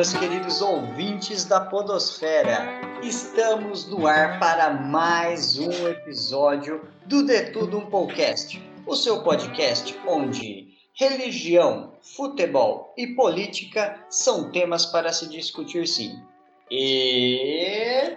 meus queridos ouvintes da Podosfera. Estamos no ar para mais um episódio do De Tudo Um Podcast, o seu podcast onde religião, futebol e política são temas para se discutir sim. E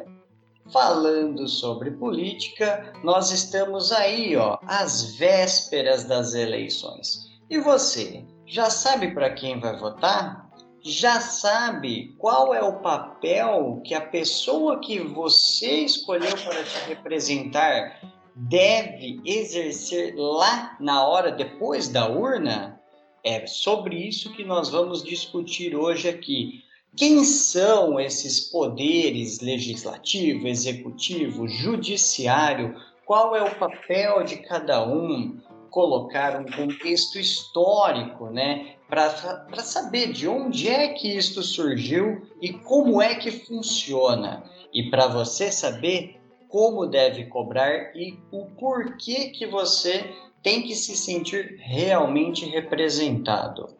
falando sobre política, nós estamos aí, ó, às vésperas das eleições. E você, já sabe para quem vai votar? Já sabe qual é o papel que a pessoa que você escolheu para te representar deve exercer lá na hora depois da urna? É sobre isso que nós vamos discutir hoje aqui. Quem são esses poderes legislativo, executivo, judiciário? Qual é o papel de cada um? Colocar um contexto histórico, né? Para saber de onde é que isto surgiu e como é que funciona. E para você saber como deve cobrar e o porquê que você tem que se sentir realmente representado.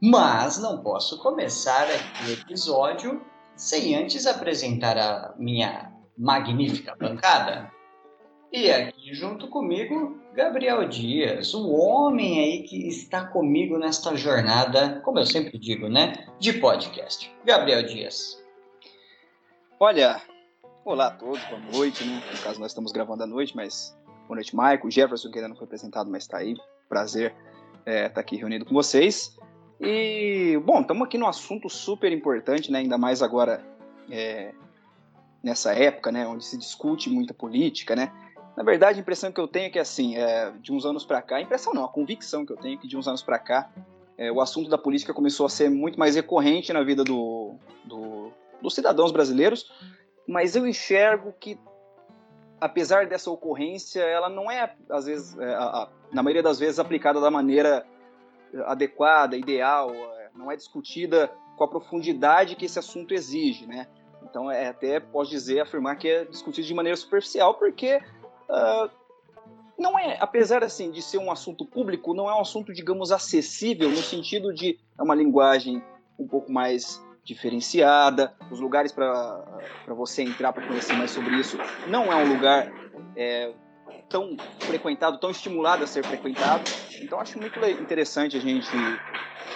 Mas não posso começar aqui o episódio sem antes apresentar a minha magnífica bancada. E aqui junto comigo, Gabriel Dias, o homem aí que está comigo nesta jornada, como eu sempre digo, né, de podcast. Gabriel Dias. Olha, olá a todos, boa noite, né? No caso nós estamos gravando à noite, mas boa noite, Michael, Jefferson que ainda não foi apresentado, mas está aí. Prazer estar é, tá aqui reunido com vocês. E, bom, estamos aqui num assunto super importante, né? Ainda mais agora é, nessa época, né? Onde se discute muita política, né? Na verdade, a impressão que eu tenho é que, assim, é, de uns anos para cá, a impressão não, a convicção que eu tenho é que de uns anos para cá, é, o assunto da política começou a ser muito mais recorrente na vida do, do, dos cidadãos brasileiros, mas eu enxergo que, apesar dessa ocorrência, ela não é, às vezes, é, a, a, na maioria das vezes, aplicada da maneira adequada, ideal, é, não é discutida com a profundidade que esse assunto exige, né? Então, é, até posso dizer, afirmar que é discutido de maneira superficial, porque uh, não é, apesar assim de ser um assunto público, não é um assunto, digamos, acessível no sentido de é uma linguagem um pouco mais diferenciada, os lugares para você entrar para conhecer mais sobre isso não é um lugar é, tão frequentado, tão estimulado a ser frequentado. Então acho muito interessante a gente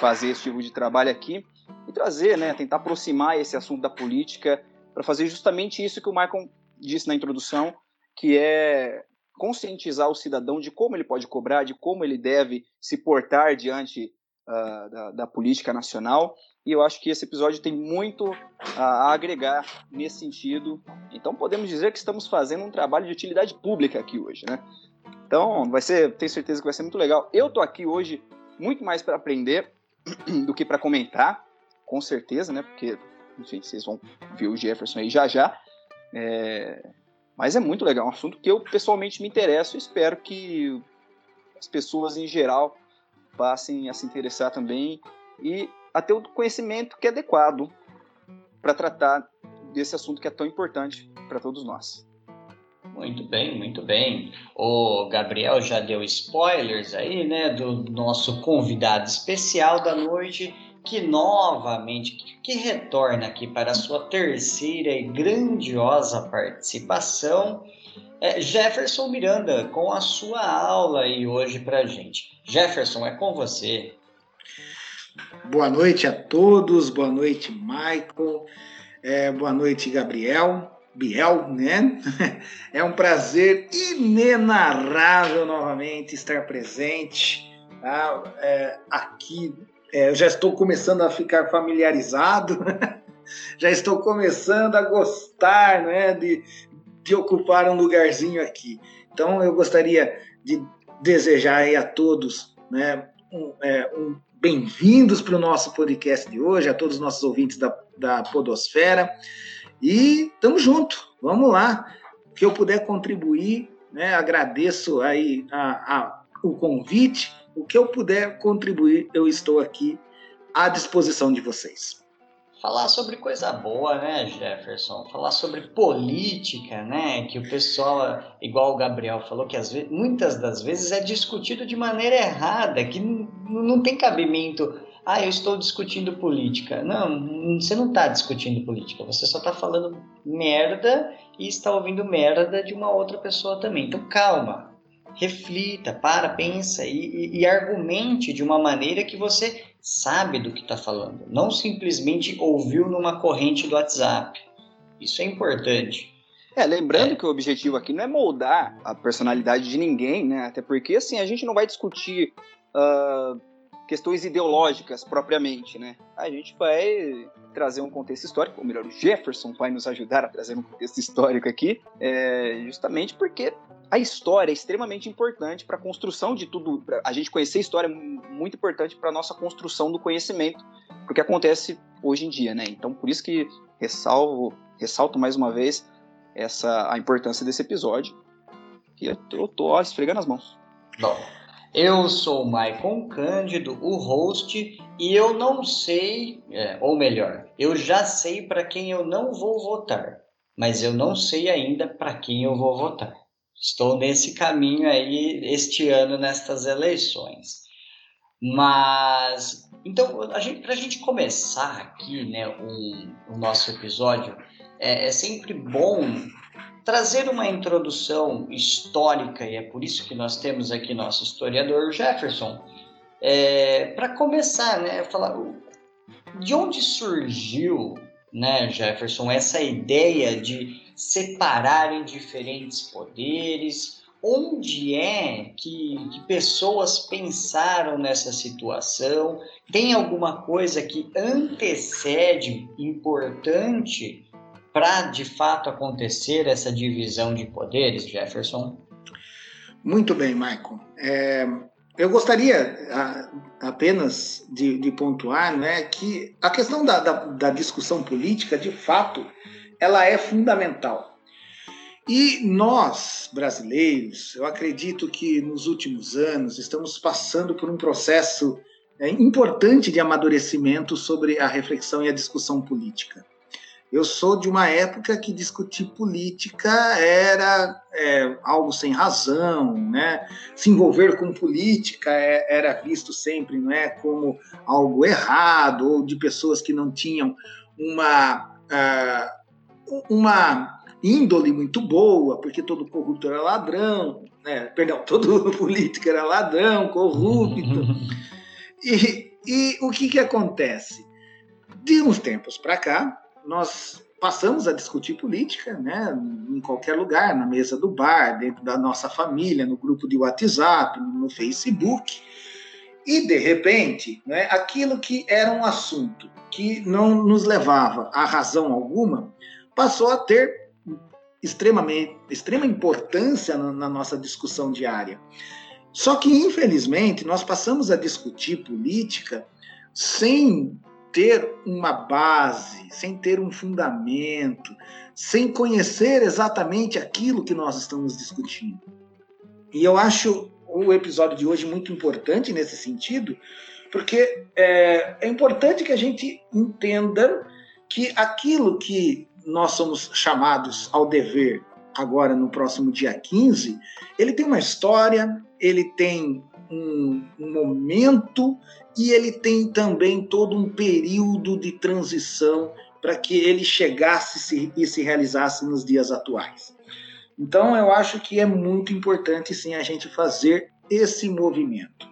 fazer esse tipo de trabalho aqui e trazer, né, tentar aproximar esse assunto da política para fazer justamente isso que o Michael disse na introdução, que é conscientizar o cidadão de como ele pode cobrar, de como ele deve se portar diante uh, da, da política nacional e eu acho que esse episódio tem muito a agregar nesse sentido. Então podemos dizer que estamos fazendo um trabalho de utilidade pública aqui hoje, né? Então vai ser, tenho certeza que vai ser muito legal. Eu tô aqui hoje muito mais para aprender do que para comentar, com certeza, né? Porque, enfim, vocês vão ver o Jefferson aí já já. É... Mas é muito legal, é um assunto que eu pessoalmente me interesso e espero que as pessoas em geral passem a se interessar também e a ter o conhecimento que é adequado para tratar desse assunto que é tão importante para todos nós. Muito bem, muito bem. O Gabriel já deu spoilers aí, né, do nosso convidado especial da noite, que novamente, que retorna aqui para a sua terceira e grandiosa participação, é Jefferson Miranda, com a sua aula aí hoje para gente. Jefferson, é com você. Boa noite a todos, boa noite, Michael, é, boa noite, Gabriel, Biel, né? É um prazer inenarrável novamente estar presente tá? é, aqui. É, eu já estou começando a ficar familiarizado, já estou começando a gostar né, de, de ocupar um lugarzinho aqui. Então eu gostaria de desejar a todos né, um, é, um bem-vindos para o nosso podcast de hoje, a todos os nossos ouvintes da, da Podosfera. E estamos junto, vamos lá. O que eu puder contribuir, né, agradeço aí a, a, o convite. O que eu puder contribuir, eu estou aqui à disposição de vocês falar sobre coisa boa, né, Jefferson? Falar sobre política, né? Que o pessoal, igual o Gabriel falou, que vezes, muitas das vezes é discutido de maneira errada, que não tem cabimento ah, eu estou discutindo política. Não, você não está discutindo política, você só está falando merda e está ouvindo merda de uma outra pessoa também. Então calma, reflita, para, pensa e, e, e argumente de uma maneira que você sabe do que está falando, não simplesmente ouviu numa corrente do WhatsApp. Isso é importante. É, lembrando é. que o objetivo aqui não é moldar a personalidade de ninguém, né? Até porque, assim, a gente não vai discutir uh, questões ideológicas propriamente, né? A gente vai trazer um contexto histórico, ou melhor, o Jefferson vai nos ajudar a trazer um contexto histórico aqui, é, justamente porque a história é extremamente importante para a construção de tudo. A gente conhecer a história é muito importante para a nossa construção do conhecimento, porque acontece hoje em dia, né? Então, por isso que ressalvo, ressalto mais uma vez essa a importância desse episódio. E eu eu tô esfregando as mãos. Bom, eu sou o Maicon Cândido, o host, e eu não sei, é, ou melhor, eu já sei para quem eu não vou votar, mas eu não sei ainda para quem eu vou votar. Estou nesse caminho aí este ano nestas eleições. Mas então, para a gente, gente começar aqui, né, o, o nosso episódio, é, é sempre bom trazer uma introdução histórica, e é por isso que nós temos aqui nosso historiador Jefferson, é, para começar, né, falar de onde surgiu, né, Jefferson, essa ideia de separar em diferentes poderes, onde é que, que, pessoas pensaram nessa situação? Tem alguma coisa que antecede importante para de fato acontecer essa divisão de poderes, Jefferson? Muito bem, Michael. É, eu gostaria apenas de, de, pontuar né, que a questão da, da, da discussão política, de fato, ela é fundamental. E nós, brasileiros, eu acredito que nos últimos anos estamos passando por um processo é, importante de amadurecimento sobre a reflexão e a discussão política. Eu sou de uma época que discutir política era é, algo sem razão, né? Se envolver com política é, era visto sempre, não é, como algo errado ou de pessoas que não tinham uma uh, uma índole muito boa, porque todo corrupto era ladrão, né? Perdão, todo político era ladrão, corrupto. e, e o que que acontece? De uns tempos para cá, nós passamos a discutir política, né, em qualquer lugar, na mesa do bar, dentro da nossa família, no grupo de WhatsApp, no Facebook. E, de repente, né, aquilo que era um assunto que não nos levava a razão alguma, passou a ter extremamente, extrema importância na, na nossa discussão diária. Só que, infelizmente, nós passamos a discutir política sem ter uma base, sem ter um fundamento, sem conhecer exatamente aquilo que nós estamos discutindo. E eu acho o episódio de hoje muito importante nesse sentido, porque é, é importante que a gente entenda que aquilo que nós somos chamados ao dever agora no próximo dia 15, ele tem uma história, ele tem um, um momento e ele tem também todo um período de transição para que ele chegasse e se realizasse nos dias atuais. Então, eu acho que é muito importante sim a gente fazer esse movimento.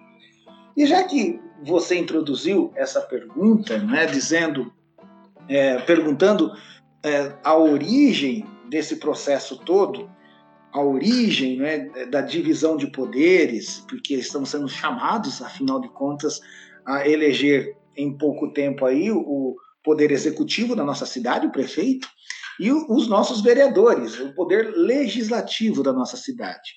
E já que você introduziu essa pergunta, né, dizendo, é, perguntando é, a origem desse processo todo, a origem né, da divisão de poderes, porque estamos sendo chamados, afinal de contas, a eleger em pouco tempo aí o poder executivo da nossa cidade, o prefeito, e os nossos vereadores, o poder legislativo da nossa cidade.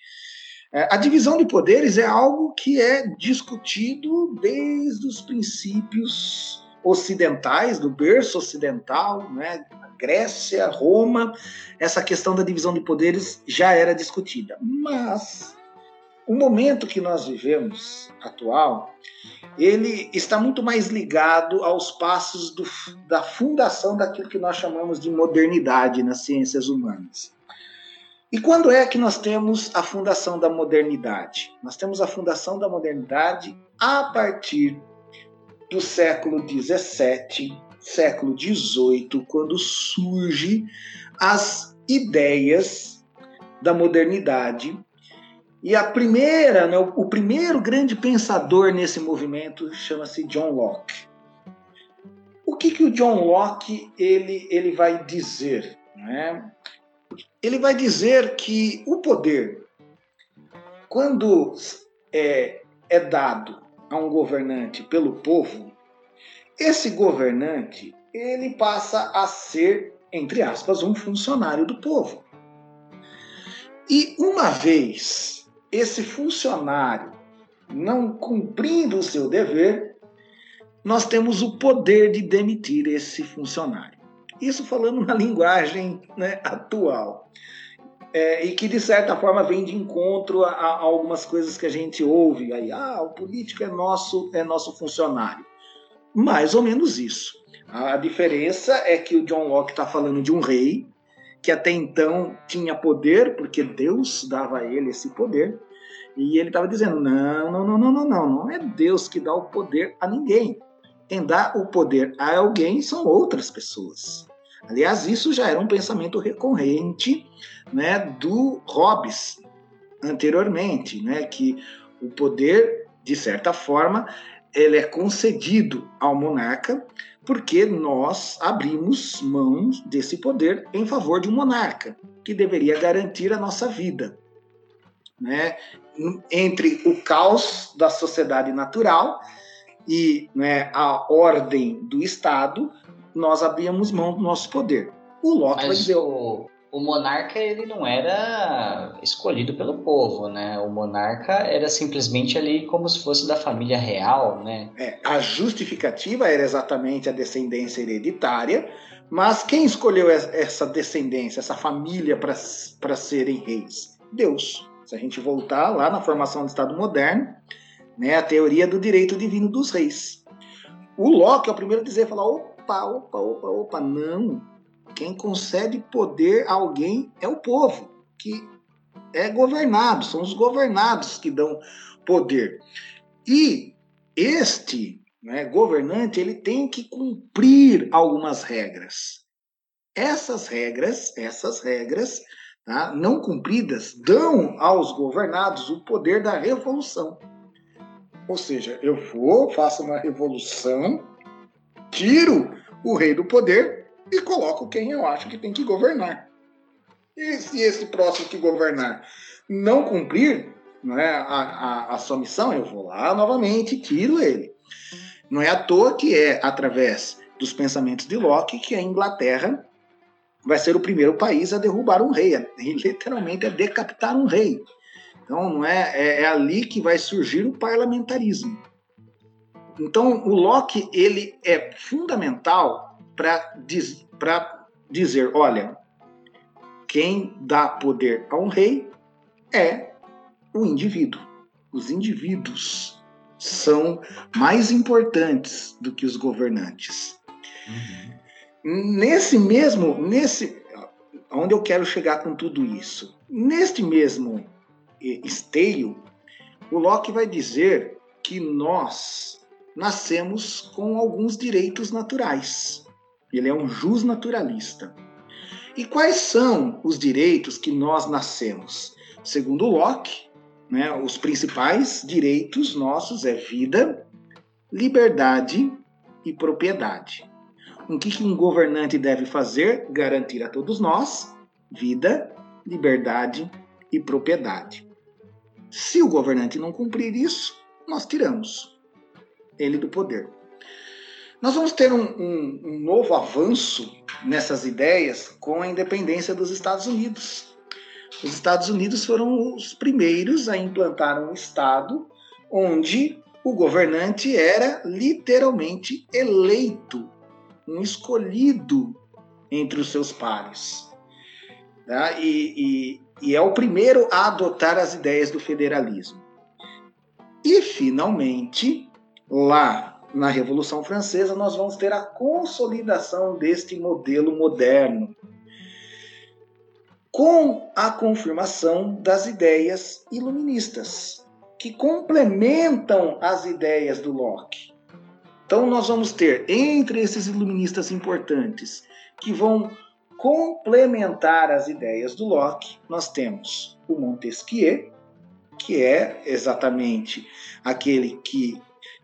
É, a divisão de poderes é algo que é discutido desde os princípios ocidentais, do berço ocidental, né? Grécia, Roma, essa questão da divisão de poderes já era discutida. Mas o momento que nós vivemos atual, ele está muito mais ligado aos passos do, da fundação daquilo que nós chamamos de modernidade nas ciências humanas. E quando é que nós temos a fundação da modernidade? Nós temos a fundação da modernidade a partir do século XVII, século XVIII, quando surge as ideias da modernidade. E a primeira, né, o primeiro grande pensador nesse movimento chama-se John Locke. O que, que o John Locke ele, ele vai dizer? Né? Ele vai dizer que o poder, quando é, é dado a um governante pelo povo, esse governante ele passa a ser, entre aspas, um funcionário do povo. E uma vez esse funcionário não cumprindo o seu dever, nós temos o poder de demitir esse funcionário. Isso falando na linguagem né, atual. É, e que de certa forma vem de encontro a, a, algumas coisas que a gente ouve aí. Ah, o político é nosso, é nosso funcionário. Mais ou menos isso. A diferença é que o John Locke está falando de um rei que até então tinha poder, porque Deus dava a ele esse poder, e ele estava dizendo: não, não, não, não, não, não, não é Deus que dá o poder a ninguém. Quem dá o poder a alguém são outras pessoas. Aliás, isso já era um pensamento recorrente né, do Hobbes anteriormente, né, que o poder, de certa forma, ele é concedido ao monarca porque nós abrimos mãos desse poder em favor de um monarca que deveria garantir a nossa vida, né? Entre o caos da sociedade natural e né, a ordem do Estado, nós abríamos mão do nosso poder. O Locke Mas vai dizer. O, o monarca ele não era escolhido pelo povo, né? O monarca era simplesmente ali como se fosse da família real, né? É, a justificativa era exatamente a descendência hereditária, mas quem escolheu essa descendência, essa família para serem reis? Deus. Se a gente voltar lá na formação do Estado moderno, né, a teoria do direito divino dos reis. O Locke é o primeiro a dizer, falar, opa, opa, opa, opa, não. Quem concede poder a alguém é o povo, que é governado, são os governados que dão poder. E este né, governante ele tem que cumprir algumas regras. Essas regras, essas regras tá, não cumpridas, dão aos governados o poder da revolução. Ou seja, eu vou, faço uma revolução, tiro o rei do poder e coloco quem eu acho que tem que governar. E se esse próximo que governar não cumprir né, a, a, a sua missão, eu vou lá novamente e tiro ele. Não é à toa que é através dos pensamentos de Locke que a Inglaterra vai ser o primeiro país a derrubar um rei, e literalmente a decapitar um rei. Então não é, é, é ali que vai surgir o parlamentarismo. Então o Locke ele é fundamental para diz, dizer, olha, quem dá poder a um rei é o indivíduo. Os indivíduos são mais importantes do que os governantes. Uhum. Nesse mesmo, nesse, onde eu quero chegar com tudo isso, neste mesmo esteio, o Locke vai dizer que nós nascemos com alguns direitos naturais. Ele é um jus naturalista. E quais são os direitos que nós nascemos? Segundo Locke, né, os principais direitos nossos é vida, liberdade e propriedade. O que um governante deve fazer? Garantir a todos nós vida, liberdade e propriedade. Se o governante não cumprir isso, nós tiramos ele do poder. Nós vamos ter um, um, um novo avanço nessas ideias com a independência dos Estados Unidos. Os Estados Unidos foram os primeiros a implantar um Estado onde o governante era literalmente eleito, um escolhido entre os seus pares. Tá? E, e, e é o primeiro a adotar as ideias do federalismo. E, finalmente, lá na Revolução Francesa, nós vamos ter a consolidação deste modelo moderno, com a confirmação das ideias iluministas, que complementam as ideias do Locke. Então nós vamos ter entre esses iluministas importantes que vão complementar as ideias do Locke, nós temos o Montesquieu, que é exatamente aquele que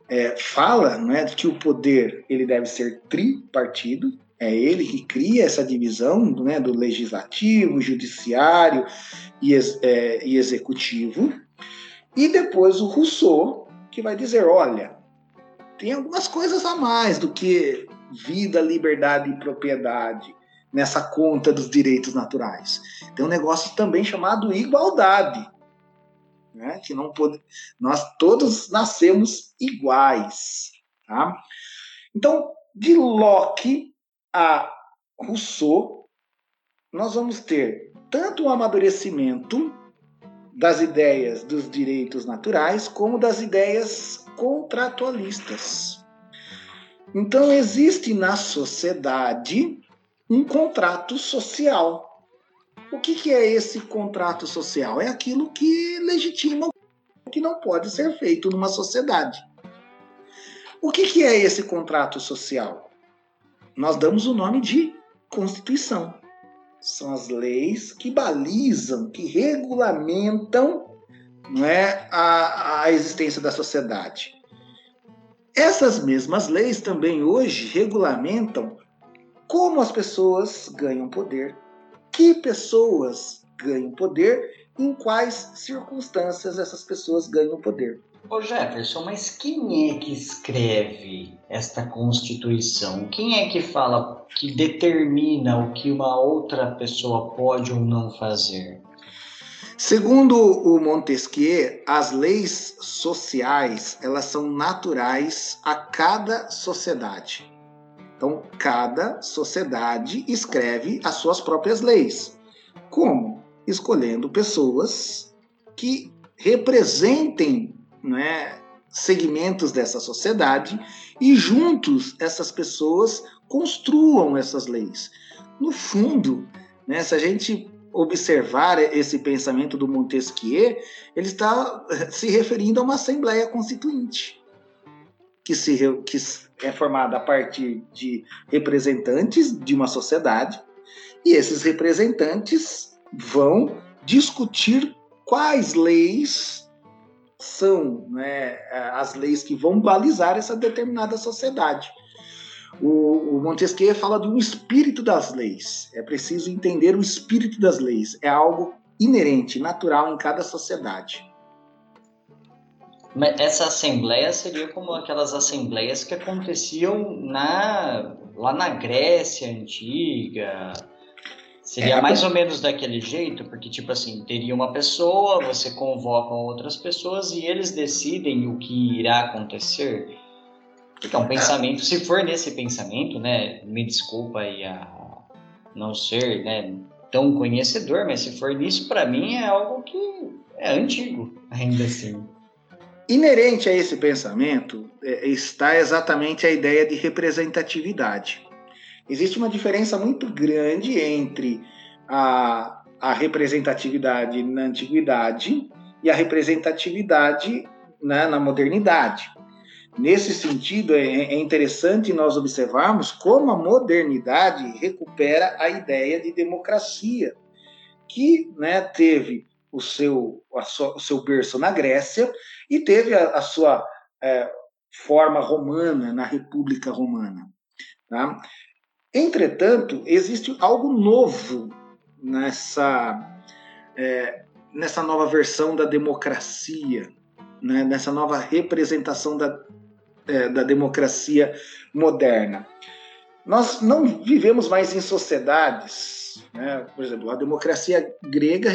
é, fala não é, que o poder ele deve ser tripartido, é ele que cria essa divisão né, do legislativo, judiciário e, é, e executivo. E depois o Rousseau, que vai dizer: olha, tem algumas coisas a mais do que vida, liberdade e propriedade nessa conta dos direitos naturais. Tem um negócio também chamado igualdade né? Que não pode, nós todos nascemos iguais, tá? Então, de Locke a Rousseau, nós vamos ter tanto o amadurecimento das ideias dos direitos naturais como das ideias contratualistas. Então, existe na sociedade um contrato social o que, que é esse contrato social? É aquilo que legitima o que não pode ser feito numa sociedade. O que, que é esse contrato social? Nós damos o nome de Constituição. São as leis que balizam, que regulamentam não é, a, a existência da sociedade. Essas mesmas leis também hoje regulamentam como as pessoas ganham poder, que pessoas ganham poder, em quais circunstâncias essas pessoas ganham poder. Ô Jefferson, mas quem é que escreve esta Constituição? Quem é que fala, que determina o que uma outra pessoa pode ou não fazer? Segundo o Montesquieu, as leis sociais elas são naturais a cada sociedade. Então, cada sociedade escreve as suas próprias leis. Como? Escolhendo pessoas que representem né, segmentos dessa sociedade e juntos essas pessoas construam essas leis. No fundo, né, se a gente observar esse pensamento do Montesquieu, ele está se referindo a uma Assembleia Constituinte, que, se, que é formada a partir de representantes de uma sociedade, e esses representantes vão discutir quais leis são né, as leis que vão balizar essa determinada sociedade. O, Montesquieu fala de um espírito das leis. É preciso entender o espírito das leis. É algo inerente, natural em cada sociedade. Essa assembleia seria como aquelas assembleias que aconteciam na, lá na Grécia antiga. Seria é, mais ou menos daquele jeito, porque, tipo assim, teria uma pessoa, você convoca outras pessoas e eles decidem o que irá acontecer. É um pensamento, se for nesse pensamento, né, me desculpa aí a não ser né, tão conhecedor, mas se for nisso, para mim é algo que é antigo, ainda assim. Inerente a esse pensamento é, está exatamente a ideia de representatividade. Existe uma diferença muito grande entre a, a representatividade na antiguidade e a representatividade na, na modernidade. Nesse sentido, é, é interessante nós observarmos como a modernidade recupera a ideia de democracia, que né, teve o seu, sua, o seu berço na Grécia e teve a, a sua é, forma romana na República Romana. Tá? Entretanto, existe algo novo nessa, é, nessa nova versão da democracia, né? nessa nova representação da, é, da democracia moderna. Nós não vivemos mais em sociedades né? Por exemplo, a democracia grega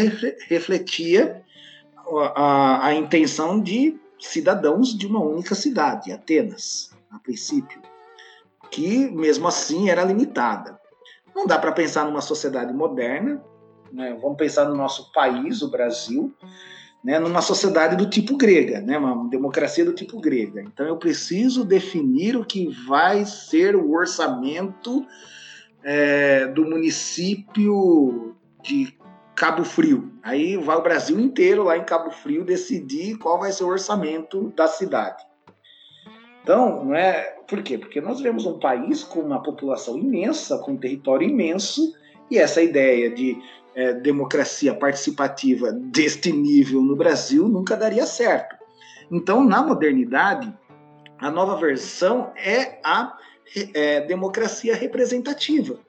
refletia a, a intenção de cidadãos de uma única cidade, Atenas, a princípio, que mesmo assim era limitada. Não dá para pensar numa sociedade moderna, né? vamos pensar no nosso país, o Brasil, né? numa sociedade do tipo grega, né? uma democracia do tipo grega. Então eu preciso definir o que vai ser o orçamento é, do município de Cabo Frio. Aí vai o Brasil inteiro lá em Cabo Frio decidir qual vai ser o orçamento da cidade. Então, não é. Por quê? Porque nós vemos um país com uma população imensa, com um território imenso, e essa ideia de é, democracia participativa deste nível no Brasil nunca daria certo. Então, na modernidade, a nova versão é a é, democracia representativa.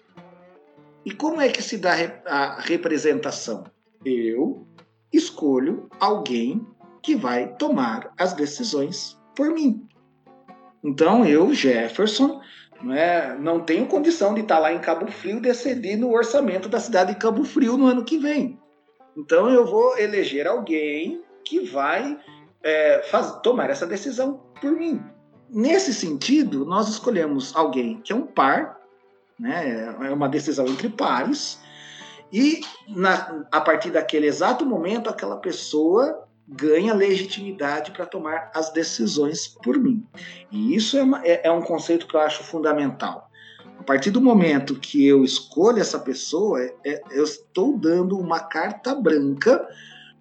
E como é que se dá a representação? Eu escolho alguém que vai tomar as decisões por mim. Então, eu, Jefferson, não, é, não tenho condição de estar lá em Cabo Frio decidir no orçamento da cidade de Cabo Frio no ano que vem. Então, eu vou eleger alguém que vai é, faz, tomar essa decisão por mim. Nesse sentido, nós escolhemos alguém que é um par, né, é uma decisão entre pares, e na, a partir daquele exato momento, aquela pessoa ganha legitimidade para tomar as decisões por mim. E isso é, uma, é, é, um conceito que eu acho fundamental. A partir do momento que eu escolho essa pessoa, é, é eu estou dando uma carta branca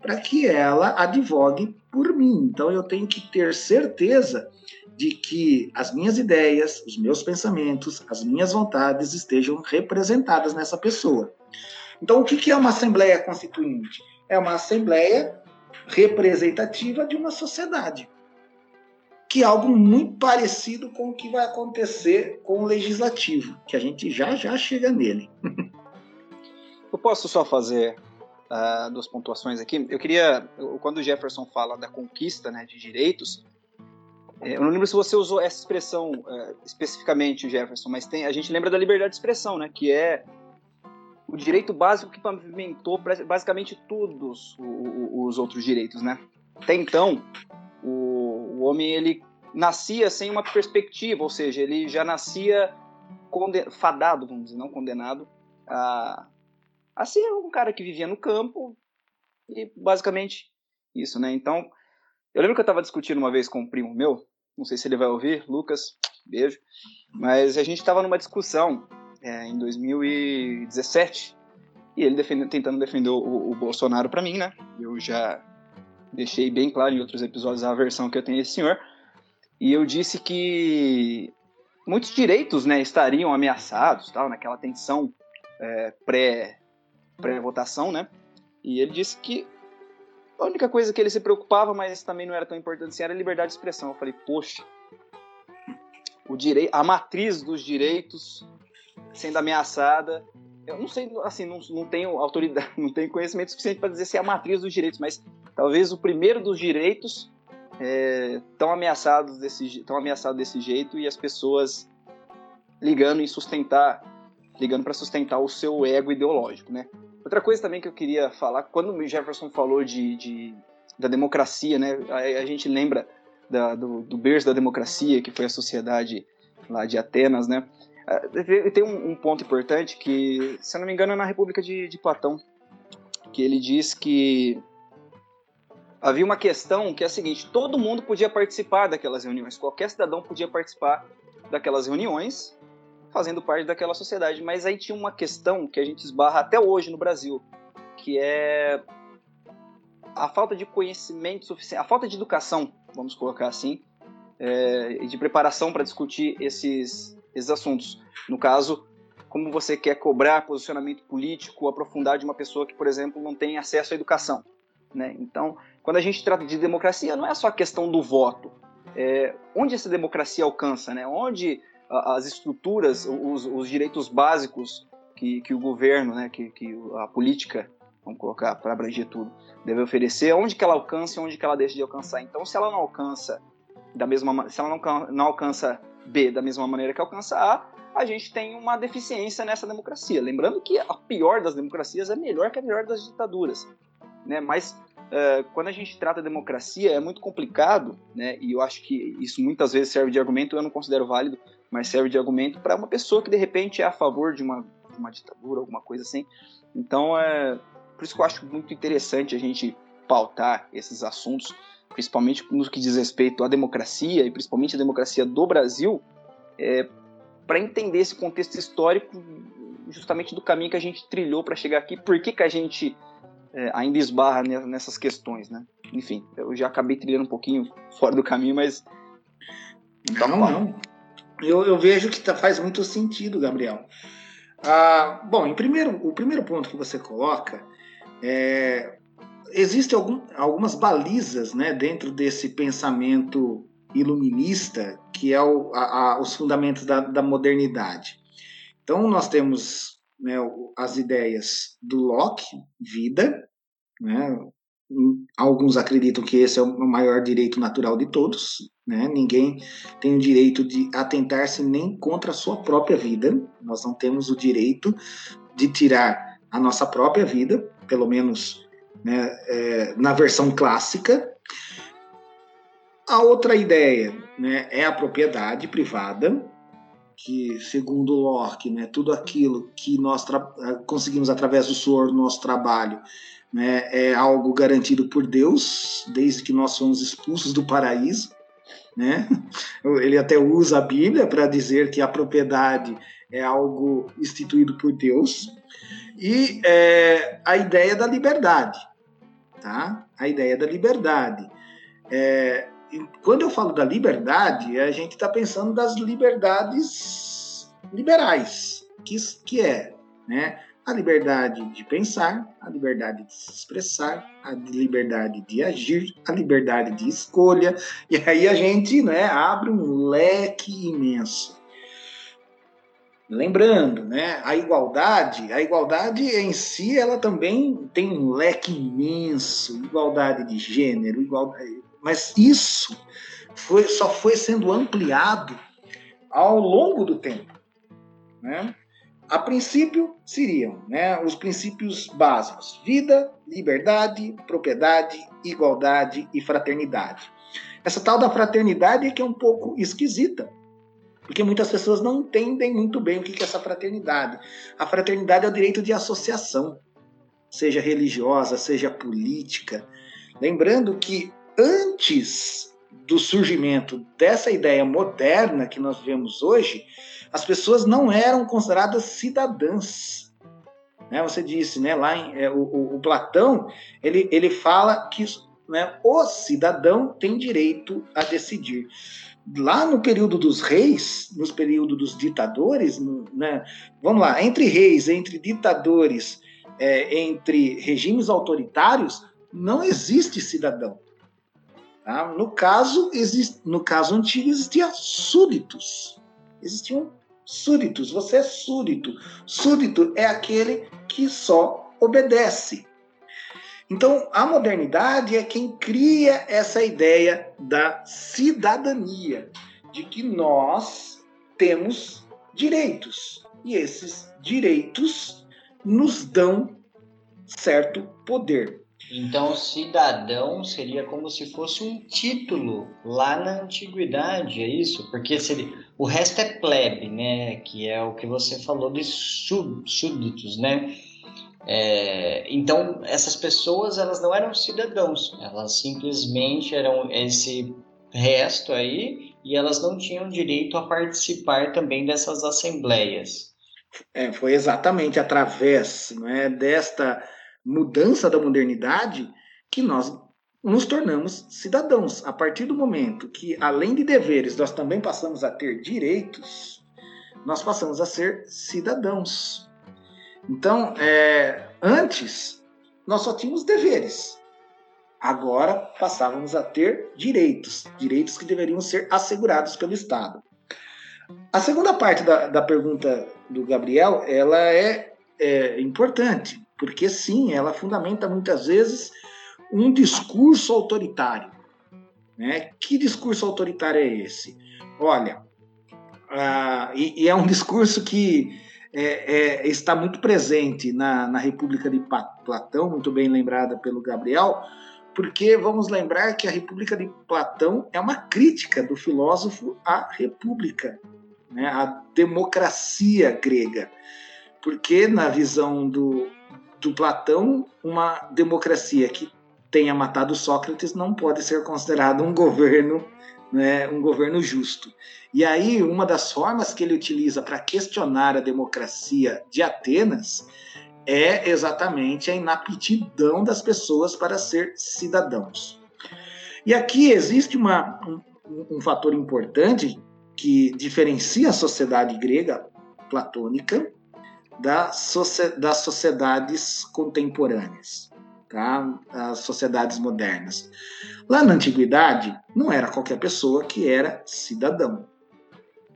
para que ela advogue por mim. Então eu tenho que ter certeza de que as minhas ideias, os meus pensamentos, as minhas vontades estejam representadas nessa pessoa. Então, o que é uma Assembleia Constituinte? É uma Assembleia representativa de uma sociedade. Que é algo muito parecido com o que vai acontecer com o legislativo, que a gente já já chega nele. Eu posso só fazer uh, duas pontuações aqui. Eu queria, quando o Jefferson fala da conquista né, de direitos, eu não lembro se você usou essa expressão uh, especificamente, Jefferson, mas tem, a gente lembra da liberdade de expressão, né, que é o direito básico que pavimentou basicamente todos os outros direitos, né? Até então, o, o homem ele nascia sem uma perspectiva, ou seja, ele já nascia fadado, vamos dizer, não condenado, a, a ser um cara que vivia no campo e basicamente isso, né? Então, eu lembro que eu estava discutindo uma vez com um primo meu, não sei se ele vai ouvir, Lucas, beijo, mas a gente estava numa discussão é, em 2017 e ele defende, tentando defender o, o Bolsonaro para mim, né? Eu já deixei bem claro em outros episódios a versão que eu tenho desse senhor e eu disse que muitos direitos, né, estariam ameaçados, tal, naquela tensão é, pré pré-votação, né? E ele disse que a única coisa que ele se preocupava, mas também não era tão importante assim, era a liberdade de expressão. Eu falei, poxa, o direito, a matriz dos direitos sendo ameaçada. Eu não sei, assim, não, não tenho autoridade, não tenho conhecimento suficiente para dizer se é a matriz dos direitos, mas talvez o primeiro dos direitos é, ameaçados desse, tão ameaçado desse jeito e as pessoas ligando em sustentar, ligando para sustentar o seu ego ideológico, né? Outra coisa também que eu queria falar, quando o Jefferson falou de, de da democracia, né? A, a gente lembra da, do, do berço da democracia, que foi a sociedade lá de Atenas, né? Tem um, um, ponto importante que, se eu não me engano, é na República de, de Platão, que ele diz que havia uma questão que é a seguinte: todo mundo podia participar daquelas reuniões, qualquer cidadão podia participar daquelas reuniões, fazendo parte daquela sociedade. Mas aí tinha uma questão que a gente esbarra até hoje no Brasil, que é a falta de conhecimento suficiente, a falta de educação, vamos colocar assim, é, de preparação para discutir esses esses assuntos. No caso, como você quer cobrar posicionamento político, aprofundar de uma pessoa que, por exemplo, não tem acesso à educação. Né? Então, quando a gente trata de democracia, não é só a questão do voto. É, onde essa democracia alcança? Né? Onde as estruturas, os, os direitos básicos que, que o governo, né, que, que a política, vamos colocar para abranger tudo, deve oferecer, onde que ela alcança e onde que ela deixa de alcançar. Então, se ela não alcança da mesma, se ela não, não alcança B da mesma maneira que alcança A, a gente tem uma deficiência nessa democracia. Lembrando que a pior das democracias é melhor que a melhor das ditaduras. Né? Mas uh, quando a gente trata democracia é muito complicado, né? e eu acho que isso muitas vezes serve de argumento, eu não considero válido, mas serve de argumento para uma pessoa que de repente é a favor de uma, de uma ditadura, alguma coisa assim. Então, é, por isso que eu acho muito interessante a gente pautar esses assuntos principalmente no que diz respeito à democracia, e principalmente a democracia do Brasil, é, para entender esse contexto histórico justamente do caminho que a gente trilhou para chegar aqui, por que, que a gente é, ainda esbarra nessas questões, né? Enfim, eu já acabei trilhando um pouquinho fora do caminho, mas não, não. Eu, eu vejo que tá, faz muito sentido, Gabriel. Ah, bom, em primeiro, o primeiro ponto que você coloca é existem algum, algumas balizas né, dentro desse pensamento iluminista que é o, a, a, os fundamentos da, da, modernidade. Então nós temos né, as ideias do Locke, vida, né, alguns acreditam que esse é o maior direito natural de todos, né? Ninguém tem o direito de atentar-se nem contra a sua própria vida. Nós não temos o direito de tirar a nossa própria vida, pelo menos né, é, na versão clássica. A outra ideia né, é a propriedade privada, que segundo Locke, né, tudo aquilo que nós conseguimos através do suor nosso trabalho né, é algo garantido por Deus, desde que nós fomos expulsos do paraíso. Né? Ele até usa a Bíblia para dizer que a propriedade é algo instituído por Deus. E é, a ideia da liberdade. Tá? A ideia da liberdade. É, quando eu falo da liberdade, a gente está pensando das liberdades liberais, que, que é né, a liberdade de pensar, a liberdade de se expressar, a liberdade de agir, a liberdade de escolha, e aí a gente né, abre um leque imenso. Lembrando, né, a igualdade, a igualdade em si, ela também tem um leque imenso, igualdade de gênero, igualdade, mas isso foi, só foi sendo ampliado ao longo do tempo, né? A princípio seriam né, os princípios básicos: vida, liberdade, propriedade, igualdade e fraternidade. Essa tal da fraternidade é que é um pouco esquisita, porque muitas pessoas não entendem muito bem o que é essa fraternidade. A fraternidade é o direito de associação, seja religiosa, seja política. Lembrando que antes do surgimento dessa ideia moderna que nós vemos hoje, as pessoas não eram consideradas cidadãs. Né? Você disse, né, lá em, é, o, o, Platão, ele, ele fala que né, o cidadão tem direito a decidir. Lá no período dos reis, nos períodos dos ditadores, né, vamos lá, entre reis, entre ditadores, é, entre regimes autoritários, não existe cidadão. Tá? No caso, existe, no caso antigo existia súditos, existiam súditos, você é súdito. Súdito é aquele que só obedece. Então, a modernidade é quem cria essa ideia da cidadania, de que nós temos direitos. E esses direitos nos dão certo poder. Então, cidadão seria como se fosse um título lá na antiguidade, é isso? Porque seria, o resto é plebe, né? Que é o que você falou de súditos, né? É, então, essas pessoas elas não eram cidadãos, elas simplesmente eram esse resto aí e elas não tinham direito a participar também dessas assembleias. É, foi exatamente através é, desta mudança da modernidade que nós nos tornamos cidadãos. A partir do momento que, além de deveres, nós também passamos a ter direitos, nós passamos a ser cidadãos. Então, é, antes, nós só tínhamos deveres. Agora passávamos a ter direitos, direitos que deveriam ser assegurados pelo Estado. A segunda parte da, da pergunta do Gabriel, ela é, é importante, porque sim, ela fundamenta muitas vezes um discurso autoritário. Né? Que discurso autoritário é esse? Olha, uh, e, e, é um discurso que é, é, está muito presente na, na República de Platão, muito bem lembrada pelo Gabriel, porque vamos lembrar que a República de Platão é uma crítica do filósofo à República, né? à democracia grega. Porque, na visão do, do Platão, uma democracia que tenha matado Sócrates não pode ser considerado um governo, né, um governo justo. E aí, uma das formas que ele utiliza para questionar a democracia de Atenas é exatamente a inaptidão das pessoas para ser cidadãos. E aqui existe uma, um fator importante que diferencia a sociedade grega platônica das, das sociedades contemporâneas, tá? as sociedades modernas. Lá na antiguidade, não era qualquer pessoa que era cidadão.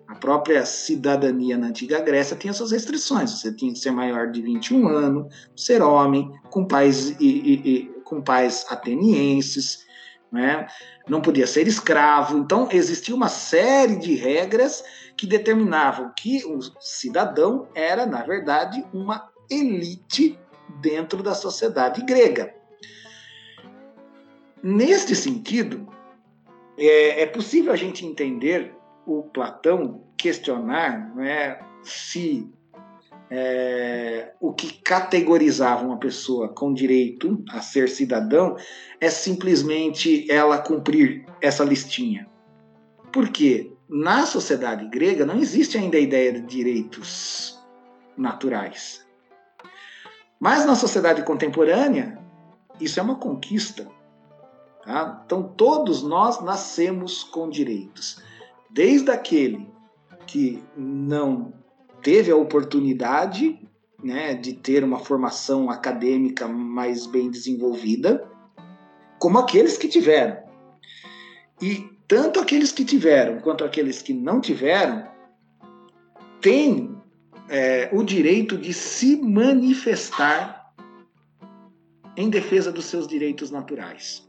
A própria cidadania na antiga Grécia tinha suas restrições. Você tinha que ser maior de 21 anos, ser homem, com pais, e, e, e, com pais atenienses, né? não podia ser escravo. Então, existia uma série de regras que determinavam que o cidadão era, na verdade, uma elite dentro da sociedade grega. Neste sentido, é, é possível a gente entender o Platão questionar né, se é, o que categorizava uma pessoa com direito a ser cidadão é simplesmente ela cumprir essa listinha. Por quê? Na sociedade grega não existe ainda a ideia de direitos naturais. Mas na sociedade contemporânea, isso é uma conquista. Tá? Então, todos nós nascemos com direitos. Desde aquele que não teve a oportunidade né, de ter uma formação acadêmica mais bem desenvolvida, como aqueles que tiveram. E tanto aqueles que tiveram quanto aqueles que não tiveram têm é, o direito de se manifestar em defesa dos seus direitos naturais.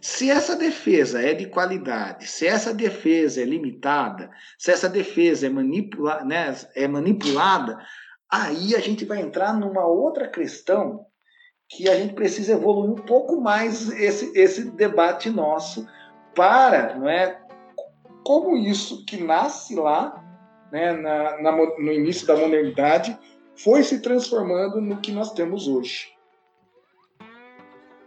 Se essa defesa é de qualidade, se essa defesa é limitada, se essa defesa é, manipula né, é manipulada, aí a gente vai entrar numa outra questão que a gente precisa evoluir um pouco mais esse, esse debate nosso para, não é, como isso que nasce lá, né, na, na, no início da modernidade, foi se transformando no que nós temos hoje.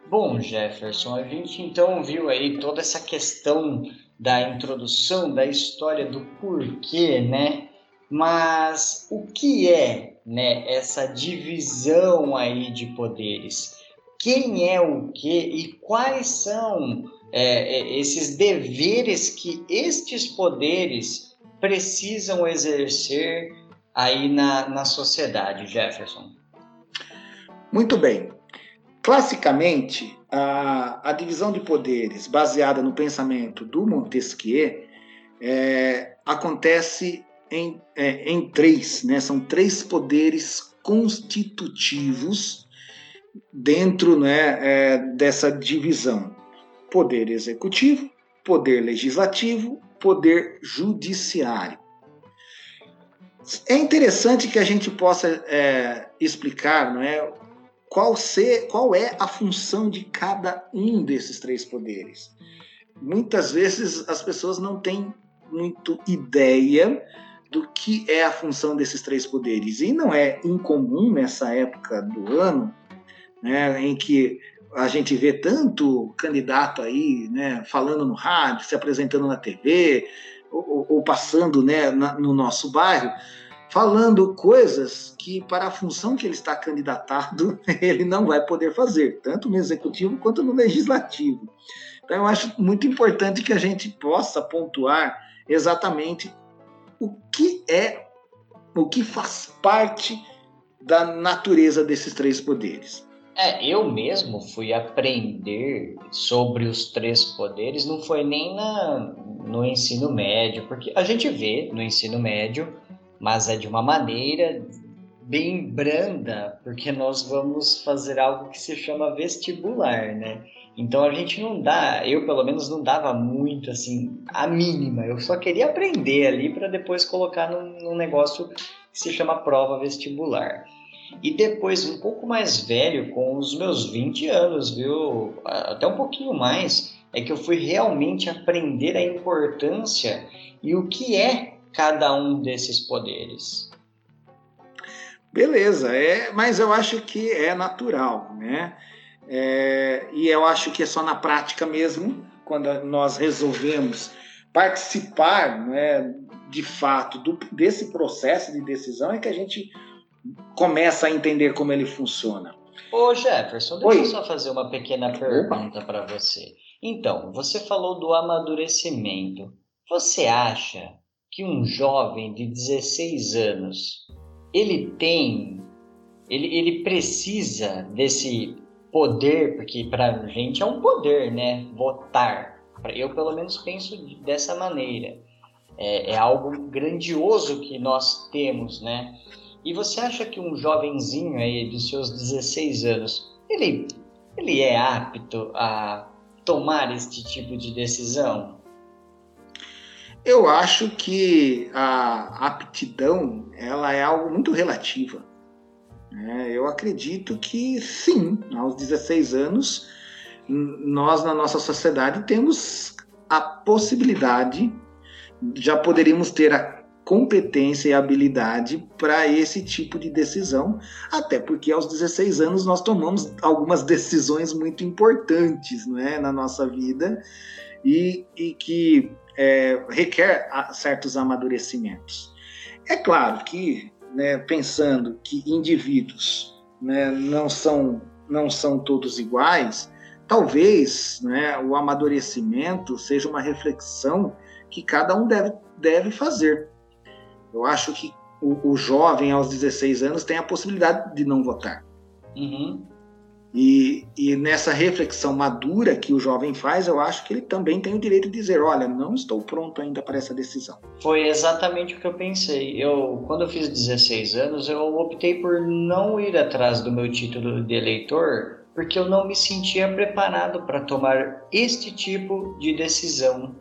Bom, Jefferson, a gente então viu aí toda essa questão da introdução, da história do porquê, né? Mas o que é, né, essa divisão aí de poderes? Quem é o que e quais são é, é, esses deveres que estes poderes precisam exercer aí na, na sociedade, Jefferson? Muito bem. Classicamente, a, a divisão de poderes baseada no pensamento do Montesquieu é, acontece em, é, em três, né? são três poderes constitutivos dentro né, é, dessa divisão: poder executivo, poder legislativo, poder judiciário. É interessante que a gente possa é, explicar não é, qual, ser, qual é a função de cada um desses três poderes. Muitas vezes as pessoas não têm muito ideia do que é a função desses três poderes. E não é incomum nessa época do ano, né, em que a gente vê tanto candidato aí, né, falando no rádio, se apresentando na TV, ou, ou passando né, na, no nosso bairro, falando coisas que, para a função que ele está candidatado, ele não vai poder fazer, tanto no executivo quanto no legislativo. Então, eu acho muito importante que a gente possa pontuar exatamente o que é, o que faz parte da natureza desses três poderes. É, eu mesmo fui aprender sobre os três poderes, não foi nem na, no ensino médio, porque a gente vê no ensino médio mas é de uma maneira bem branda, porque nós vamos fazer algo que se chama vestibular, né? Então a gente não dá, eu pelo menos não dava muito assim, a mínima. Eu só queria aprender ali para depois colocar num, num negócio que se chama prova vestibular. E depois, um pouco mais velho, com os meus 20 anos, viu? Até um pouquinho mais, é que eu fui realmente aprender a importância e o que é cada um desses poderes. Beleza, é, mas eu acho que é natural, né? É, e eu acho que é só na prática mesmo, quando nós resolvemos participar né, de fato do, desse processo de decisão, é que a gente começa a entender como ele funciona. Ô Jefferson, deixa Oi. eu só fazer uma pequena pergunta para você. Então, você falou do amadurecimento. Você acha que um jovem de 16 anos ele tem, ele, ele precisa desse poder, porque para a gente é um poder, né? Votar. Eu, pelo menos, penso dessa maneira. É, é algo grandioso que nós temos, né? E você acha que um jovenzinho aí dos seus 16 anos, ele, ele é apto a tomar este tipo de decisão? Eu acho que a aptidão ela é algo muito relativa. Né? Eu acredito que sim, aos 16 anos, nós na nossa sociedade temos a possibilidade, já poderíamos ter a competência e habilidade para esse tipo de decisão, até porque aos 16 anos nós tomamos algumas decisões muito importantes não é, na nossa vida e, e que é, requer certos amadurecimentos. É claro que, né, pensando que indivíduos né, não, são, não são todos iguais, talvez né, o amadurecimento seja uma reflexão que cada um deve, deve fazer. Eu acho que o, o jovem aos 16 anos tem a possibilidade de não votar. Uhum. E, e, nessa reflexão madura que o jovem faz, eu acho que ele também tem o direito de dizer: olha, não estou pronto ainda para essa decisão. Foi exatamente o que eu pensei. Eu, quando eu fiz 16 anos, eu optei por não ir atrás do meu título de eleitor, porque eu não me sentia preparado para tomar este tipo de decisão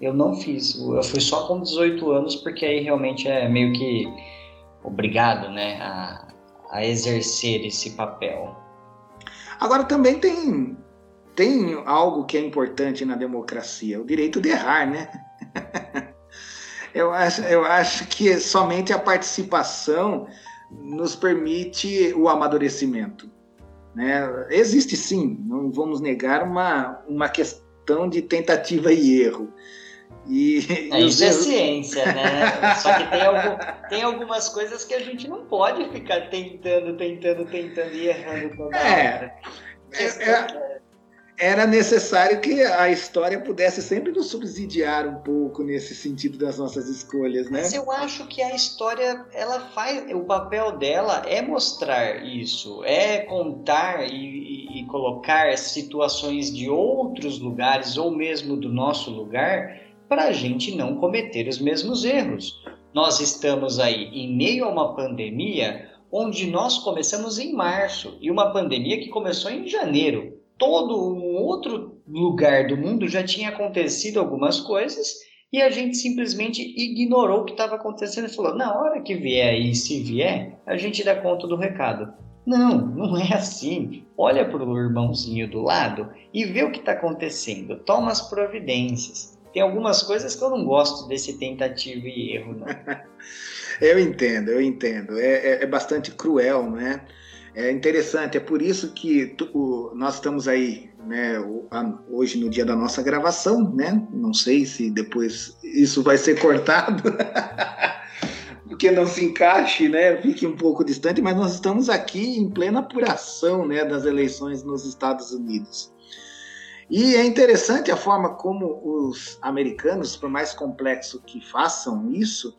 eu não fiz. Eu fui só com 18 anos, porque aí realmente é meio que obrigado né, a, a exercer esse papel. Agora também tem, tem algo que é importante na democracia, o direito de errar, né? eu, acho, eu acho que somente a participação nos permite o amadurecimento. Né? Existe sim, não vamos negar uma, uma questão de tentativa e erro. E, é, isso é ciência, né? Só que tem, algum, tem, algumas coisas que a gente não pode ficar tentando, tentando, tentando e errando toda é. É, é, era necessário que a história pudesse sempre nos subsidiar um pouco nesse sentido das nossas escolhas, né? Mas eu acho que a história, ela faz, o papel dela é mostrar isso, é contar e, e, e colocar situações de outros lugares ou mesmo do nosso lugar para a gente não cometer os mesmos erros. Nós estamos aí em meio a uma pandemia onde nós começamos em março e uma pandemia que começou em janeiro. Todo um outro lugar do mundo já tinha acontecido algumas coisas e a gente simplesmente ignorou o que estava acontecendo e falou: na hora que vier aí, se vier, a gente dá conta do recado. Não, não é assim. Olha para o irmãozinho do lado e vê o que está acontecendo. Toma as providências tem algumas coisas que eu não gosto desse tentativa e erro, não. eu entendo, eu entendo. É, é, é, bastante cruel, né? É interessante, é por isso que tu, nós estamos aí, né, hoje no dia da nossa gravação, né? Não sei se depois isso vai ser cortado. porque não se encaixe, né, fique um pouco distante, mas nós estamos aqui em plena apuração, né, das eleições nos Estados Unidos. E é interessante a forma como os americanos, por mais complexo que façam isso,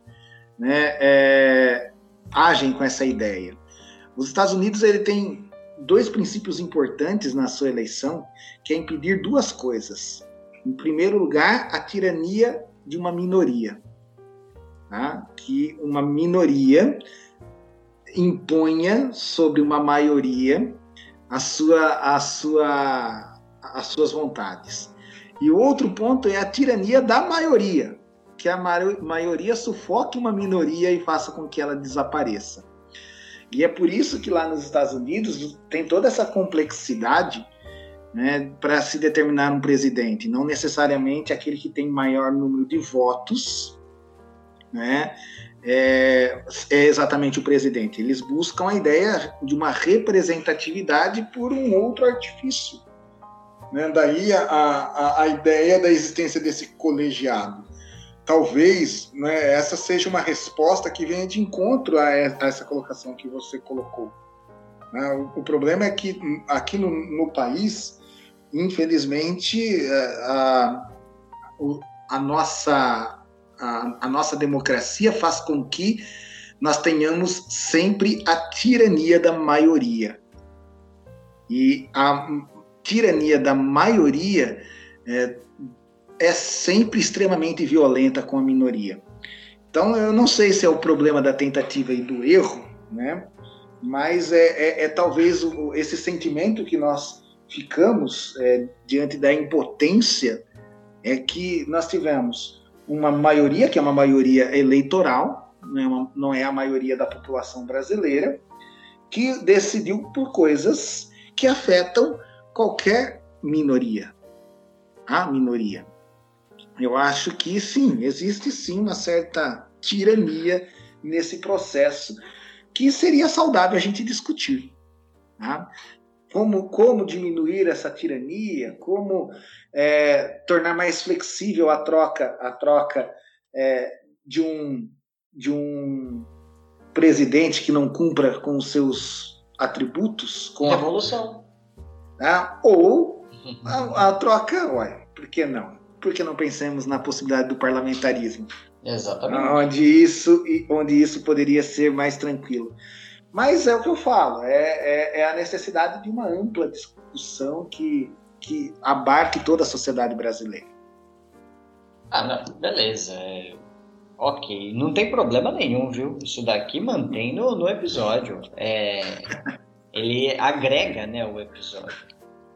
né, é, agem com essa ideia. Os Estados Unidos ele tem dois princípios importantes na sua eleição, que é impedir duas coisas. Em primeiro lugar, a tirania de uma minoria, tá? que uma minoria imponha sobre uma maioria a sua a sua as suas vontades. E outro ponto é a tirania da maioria, que a maioria sufoque uma minoria e faça com que ela desapareça. E é por isso que lá nos Estados Unidos tem toda essa complexidade né, para se determinar um presidente. Não necessariamente aquele que tem maior número de votos né, é, é exatamente o presidente. Eles buscam a ideia de uma representatividade por um outro artifício. Né? Daí a, a, a ideia da existência desse colegiado. Talvez né, essa seja uma resposta que venha de encontro a essa colocação que você colocou. Né? O, problema é que aqui no, no país infelizmente, é, a, a, nossa, a, a nossa democracia faz com que nós tenhamos sempre a tirania da maioria. E a tirania da maioria é, é sempre extremamente violenta com a minoria. Então, eu não sei se é o problema da tentativa e do erro, né? mas é, é, é talvez o, esse sentimento que nós ficamos é, diante da impotência é que nós tivemos uma maioria, que é uma maioria eleitoral, não é, uma, não é a maioria da população brasileira, que decidiu por coisas que afetam qualquer minoria. A minoria. Eu acho que sim, existe sim uma certa tirania nesse processo que seria saudável a gente discutir. Tá? Como, como diminuir essa tirania, como é, tornar mais flexível a troca, a troca é, de, um, de um presidente que não cumpra com os seus atributos. Com Revolução. Tá? ou a, a troca, ué, por que não? Por que não pensamos na possibilidade do parlamentarismo? Exatamente. Onde isso, onde isso poderia ser mais tranquilo. Mas é o que eu falo, é, é, é a necessidade de uma ampla discussão que, que abarque toda a sociedade brasileira. Ah, não, beleza. É, ok, não tem problema nenhum, viu? Isso daqui mantém no, no episódio. É, ele agrega né, o episódio.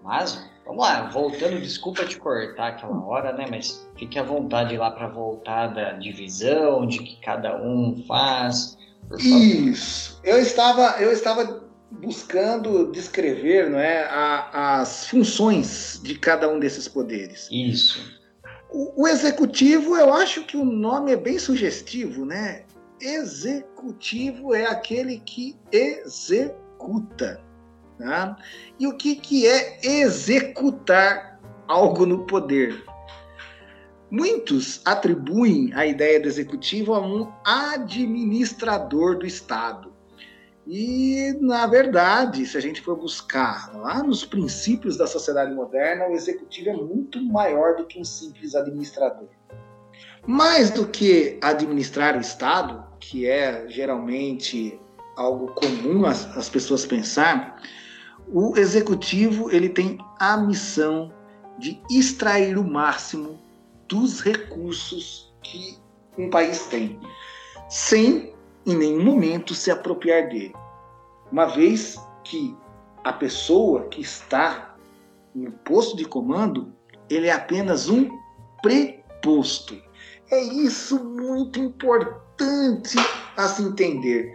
Mas, vamos lá, voltando, desculpa te cortar aquela hora, né? Mas fique à vontade lá para voltar da divisão, de que cada um faz. Isso. Eu estava, eu estava buscando descrever, não é, a, as funções de cada um desses poderes. Isso. O, o executivo, eu acho que o nome é bem sugestivo, né? Executivo é aquele que executa. Tá? E o que, que é executar algo no poder? Muitos atribuem a ideia do executivo a um administrador do Estado. E, na verdade, se a gente for buscar lá nos princípios da sociedade moderna, o executivo é muito maior do que um simples administrador. Mais do que administrar o Estado, que é geralmente algo comum as, as pessoas pensar, o executivo ele tem a missão de extrair o máximo dos recursos que um país tem, sem em nenhum momento se apropriar dele. Uma vez que a pessoa que está no posto de comando, ele é apenas um preposto. É isso muito importante a se entender.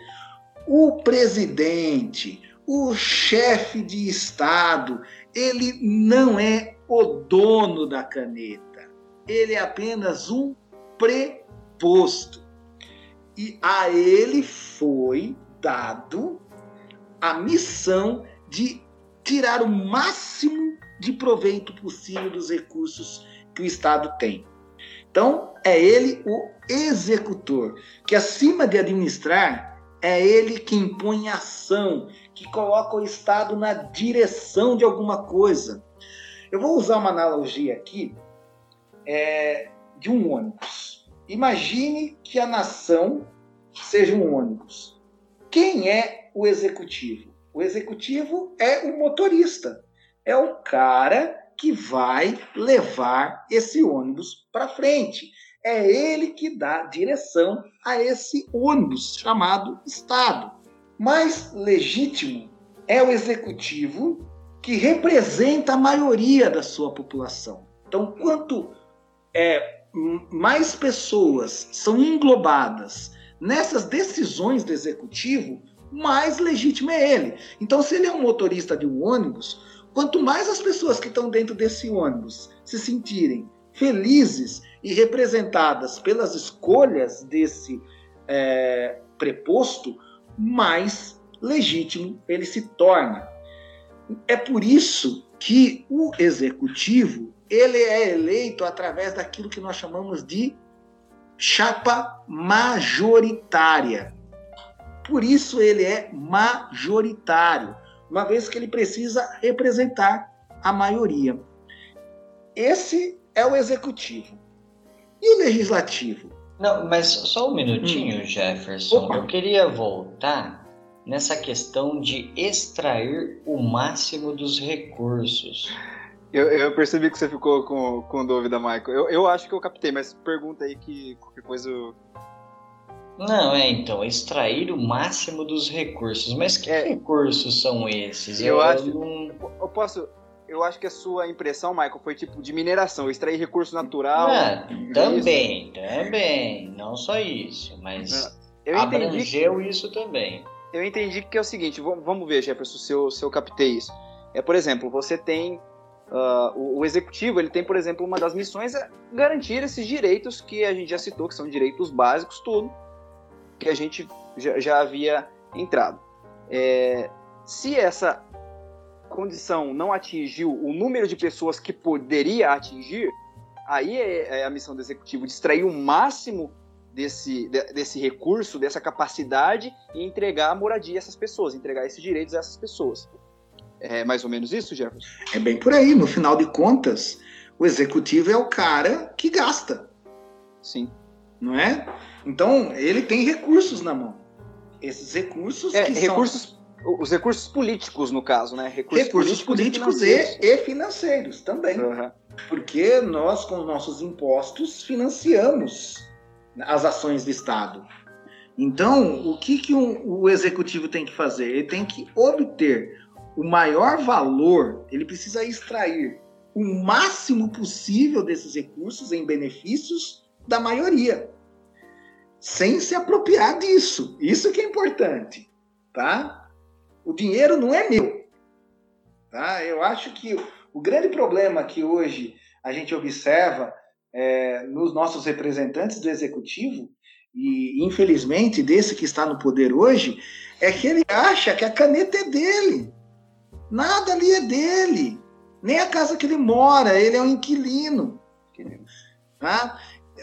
O presidente, o chefe de Estado, ele não é o dono da caneta. Ele é apenas um preposto. E a ele foi dado a missão de tirar o máximo de proveito possível dos recursos que o Estado tem. Então, é ele o executor, que acima de administrar, é ele que impõe ação, que coloca o Estado na direção de alguma coisa. Eu vou usar uma analogia aqui é, de um ônibus. Imagine que a nação seja um ônibus. Quem é o executivo? O executivo é o motorista, é o cara que vai levar esse ônibus para frente. É ele que dá direção a esse ônibus chamado Estado mais legítimo é o executivo que representa a maioria da sua população. Então, quanto é, mais pessoas são englobadas nessas decisões do executivo, mais legítimo é ele. Então, se ele é um motorista de um ônibus, quanto mais as pessoas que estão dentro desse ônibus se sentirem felizes e representadas pelas escolhas desse é, preposto, mais legítimo ele se torna. É por isso que o executivo ele é eleito através daquilo que nós chamamos de chapa majoritária. Por isso ele é majoritário, uma vez que ele precisa representar a maioria. Esse é o executivo. E o legislativo? Não, mas só um minutinho, hum. Jefferson. Opa. Eu queria voltar nessa questão de extrair o máximo dos recursos. Eu, eu percebi que você ficou com, com dúvida, Michael. Eu, eu acho que eu captei, mas pergunta aí que qualquer coisa eu... Não, é então, extrair o máximo dos recursos. Mas que é, recursos são esses? Eu, eu acho. Não... Eu posso eu acho que a sua impressão, Michael, foi tipo de mineração, extrair recurso natural. Ah, também, também. Não só isso, mas eu abrangeu que, isso também. Eu entendi que é o seguinte, vamos ver, Jefferson, se eu, se eu captei isso. É, por exemplo, você tem. Uh, o, o, executivo, ele tem, por exemplo, uma das missões é garantir esses direitos que a gente já citou, que são direitos básicos, tudo, que a gente já, já havia entrado. É, se essa condição não atingiu o número de pessoas que poderia atingir, aí é, é a missão do executivo de extrair o máximo desse, desse recurso, dessa capacidade e entregar a moradia a essas pessoas, entregar esses direitos a essas pessoas. É mais ou menos isso, Jefferson? É bem por aí. No final de contas, o executivo é o cara que gasta. Sim. Não é? Então, ele tem recursos na mão. Esses recursos é, que recursos são os recursos políticos, no caso, né? Recursos, recursos políticos, políticos e, financeiros. e, financeiros também. Uhum. Porque nós, com nossos impostos, financiamos as ações do Estado. Então, o que, que um, o executivo tem que fazer? Ele tem que obter o maior valor, ele precisa extrair o máximo possível desses recursos em benefícios da maioria, sem se apropriar disso. Isso que é importante, tá? O dinheiro não é meu. Tá? Eu acho que o grande problema que hoje a gente observa é, nos nossos representantes do executivo, e infelizmente desse que está no poder hoje, é que ele acha que a caneta é dele. Nada ali é dele. Nem a casa que ele mora, ele é um inquilino. Tá?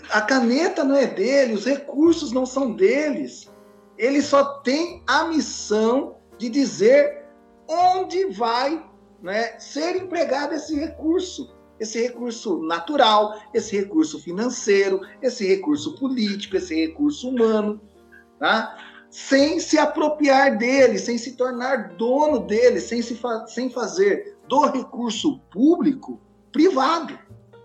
A caneta não é dele, os recursos não são deles. Ele só tem a missão de dizer onde vai né, ser empregado esse recurso. Esse recurso natural, esse recurso financeiro, esse recurso político, esse recurso humano, tá? sem se apropriar dele, sem se tornar dono dele, sem, se fa sem fazer do recurso público privado.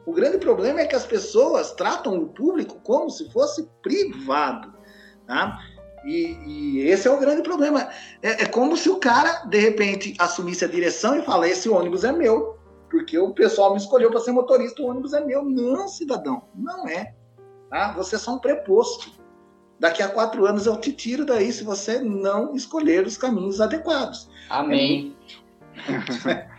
O grande problema é que as pessoas tratam o público como se fosse privado. Tá? E, e, esse é o grande problema. É, é, como se o cara, de repente, assumisse a direção e falasse: esse ônibus é meu, porque o pessoal me escolheu para ser motorista, o ônibus é meu. Não, cidadão, não é. Tá? Você é só um preposto. Daqui a quatro anos eu te tiro daí se você não escolher os caminhos adequados. Amém.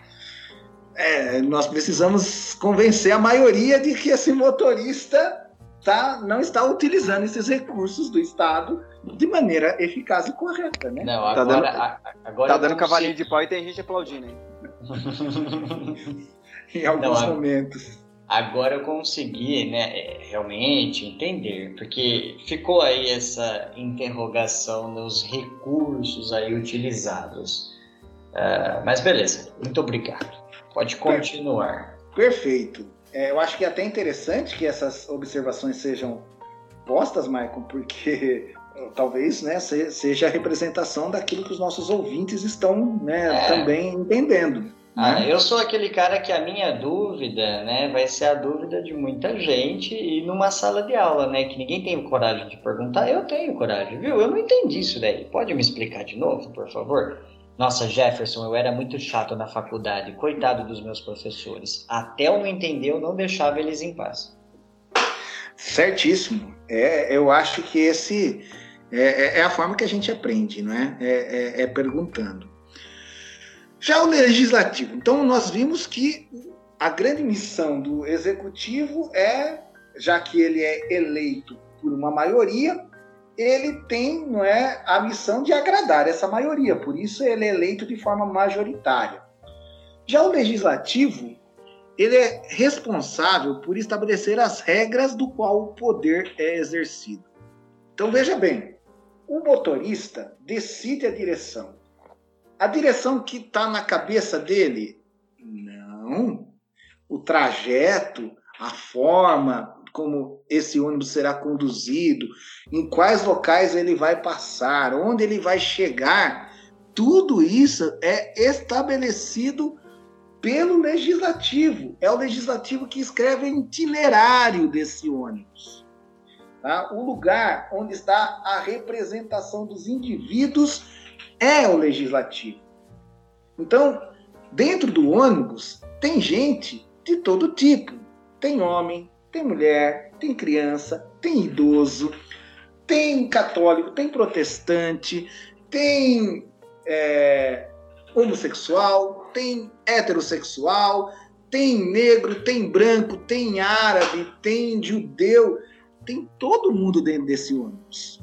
É, nós precisamos convencer a maioria de que esse motorista tá, não está utilizando esses recursos do Estado de maneira eficaz e correta, né? Não, agora, tá dando, a, agora tá dando cavalinho de pau e tem gente aplaudindo hein? em alguns não, momentos. Agora eu consegui, né, é, realmente entender, porque ficou aí essa interrogação nos recursos aí utilizados. Uh, mas beleza, muito obrigado. Pode continuar. Perfeito. É, eu acho que é até interessante que essas observações sejam postas, Michael, porque talvez né, seja a representação daquilo que os nossos ouvintes estão né, é. também entendendo. Ah, né? eu sou aquele cara que a minha dúvida né, vai ser a dúvida de muita gente e numa sala de aula, né? Que ninguém tem coragem de perguntar, eu tenho coragem, viu? Eu não entendi isso daí. Pode me explicar de novo, por favor? Nossa, Jefferson, eu era muito chato na faculdade, coitado dos meus professores. Até eu não entender, eu não deixava eles em paz. Certíssimo. É, eu acho que esse é, é, é a forma que a gente aprende, não é? É, é? é perguntando. Já o legislativo. Então, nós vimos que a grande missão do executivo é, já que ele é eleito por uma maioria, ele tem não é, a missão de agradar essa maioria, por isso ele é eleito de forma majoritária. Já o legislativo, ele é responsável por estabelecer as regras do qual o poder é exercido. Então veja bem, o motorista decide a direção. A direção que está na cabeça dele? Não. O trajeto, a forma como esse ônibus será conduzido, em quais locais ele vai passar, onde ele vai chegar, tudo isso é estabelecido pelo legislativo. É o legislativo que escreve o itinerário desse ônibus. Tá? O lugar onde está a representação dos indivíduos é o legislativo. Então, dentro do ônibus, tem gente de todo tipo. Tem homem, tem mulher, tem criança, tem idoso, tem católico, tem protestante, tem é, homossexual, tem heterossexual, tem negro, tem branco, tem árabe, tem judeu, tem todo mundo dentro desse ônibus.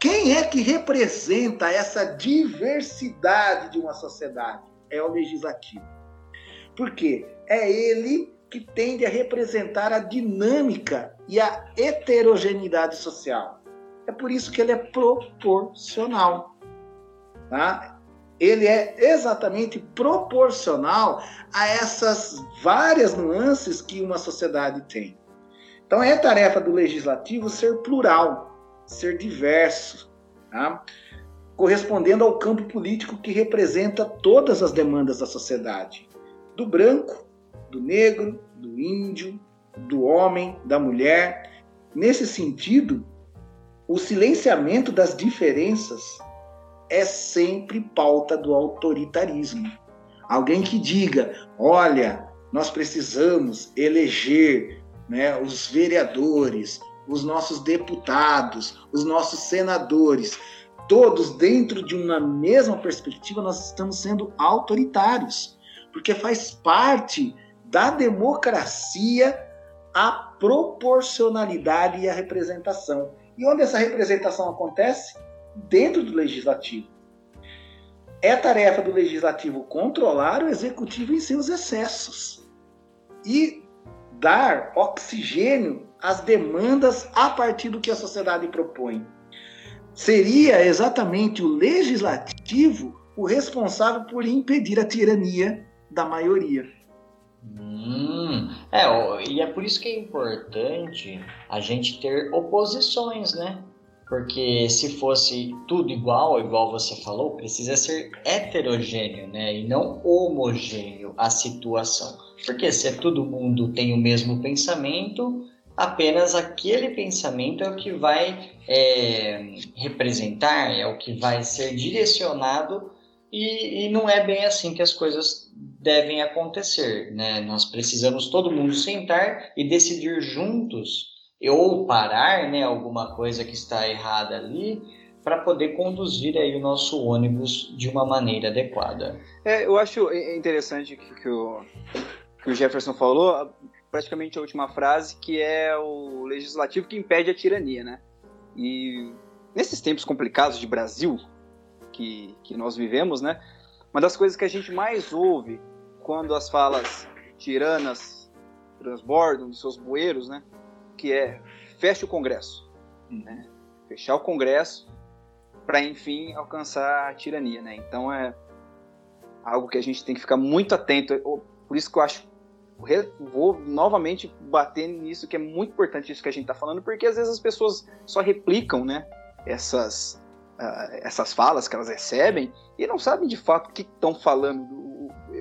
Quem é que representa essa diversidade de uma sociedade? É o legislativo. Por quê? É ele que tende a representar a dinâmica e a heterogeneidade social. É por isso que ele é proporcional. Tá? Ele é exatamente proporcional a essas várias nuances que uma sociedade tem. Então é tarefa do legislativo ser plural, ser diverso, tá? correspondendo ao campo político que representa todas as demandas da sociedade, do branco, do negro, do índio, do homem, da mulher. Nesse sentido, o silenciamento das diferenças é sempre pauta do autoritarismo. Alguém que diga: olha, nós precisamos eleger né, os vereadores, os nossos deputados, os nossos senadores, todos dentro de uma mesma perspectiva, nós estamos sendo autoritários, porque faz parte da democracia a proporcionalidade e a representação. E onde essa representação acontece? Dentro do legislativo. É tarefa do legislativo controlar o executivo em seus excessos e dar oxigênio às demandas a partir do que a sociedade propõe. Seria exatamente o legislativo o responsável por impedir a tirania da maioria. Hum, é, e é por isso que é importante a gente ter oposições, né? Porque se fosse tudo igual, igual você falou, precisa ser heterogêneo, né? E não homogêneo a situação. Porque se todo mundo tem o mesmo pensamento, apenas aquele pensamento é o que vai é, representar, é o que vai ser direcionado e, e, não é bem assim que as coisas devem acontecer, né? Nós precisamos todo mundo sentar e decidir juntos ou parar, né, alguma coisa que está errada ali para poder conduzir aí o nosso ônibus de uma maneira adequada. É, eu acho interessante que, que, o, que o Jefferson falou, praticamente a última frase, que é o legislativo que impede a tirania, né? E nesses tempos complicados de Brasil, que, que nós vivemos, né? Uma das coisas que a gente mais ouve quando as falas tiranas transbordam dos seus bueiros, né? Que é feche o Congresso, né? Fechar o Congresso para enfim alcançar a tirania, né? Então é algo que a gente tem que ficar muito atento. Por isso que eu acho vou novamente bater nisso que é muito importante isso que a gente está falando, porque às vezes as pessoas só replicam, né? Essas uh, essas falas que elas recebem e não sabem de fato o que estão falando,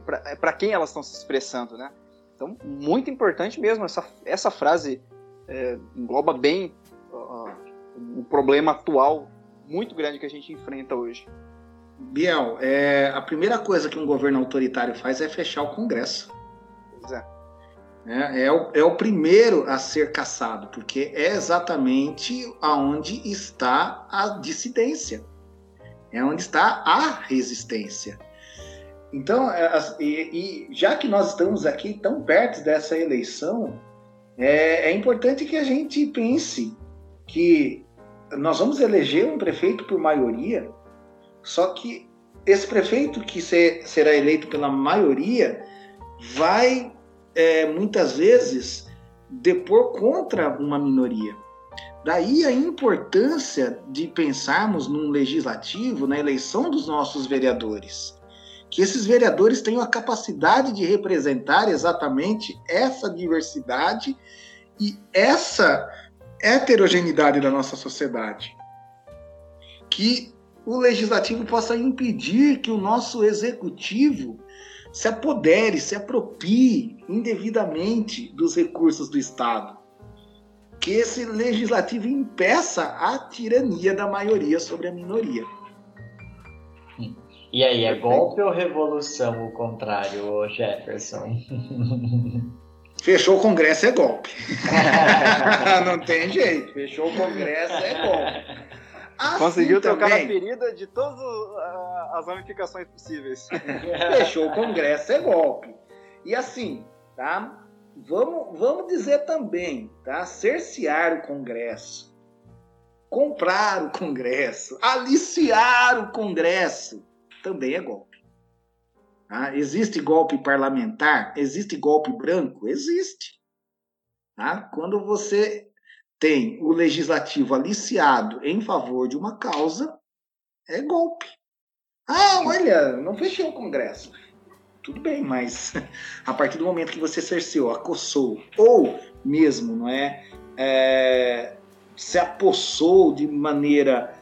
para quem elas estão se expressando, né? Então, muito importante mesmo, essa, essa frase é, engloba bem uh, o problema atual muito grande que a gente enfrenta hoje. Biel, é, a primeira coisa que um governo autoritário faz é fechar o Congresso. Pois é. É, é, o, é o primeiro a ser caçado, porque é exatamente aonde está a dissidência, é onde está a resistência. Então, é, e, já que nós estamos aqui tão perto dessa eleição, é, é importante que a gente pense que nós vamos eleger um prefeito por maioria, só que esse prefeito que ser, será eleito pela maioria vai é, muitas vezes, depor contra uma minoria. Daí a importância de pensarmos num legislativo, na eleição dos nossos vereadores, que esses vereadores tenham a capacidade de representar exatamente essa diversidade e essa heterogeneidade da nossa sociedade. Que o legislativo possa impedir que o nosso executivo se apodere, se apropie indevidamente dos recursos do Estado. Que esse legislativo impeça a tirania da maioria sobre a minoria. E aí, é golpe ou revolução o contrário, Jefferson? Fechou o Congresso é golpe. Não tem jeito. Fechou o Congresso é golpe. Assim Conseguiu trocar também, a ferida de todas as ramificações possíveis. Fechou o Congresso, é golpe. E assim, tá? Vamos, vamos dizer também, tá? Cercear o Congresso, comprar o Congresso, aliciar o Congresso, também é golpe. Tá? Existe golpe parlamentar? Existe golpe branco? Existe. Tá? Quando você tem o legislativo aliciado em favor de uma causa, é golpe. Ah, olha, não fechei o Congresso. Tudo bem, mas a partir do momento que você cerceou, acossou, ou mesmo, não é, é se apossou de maneira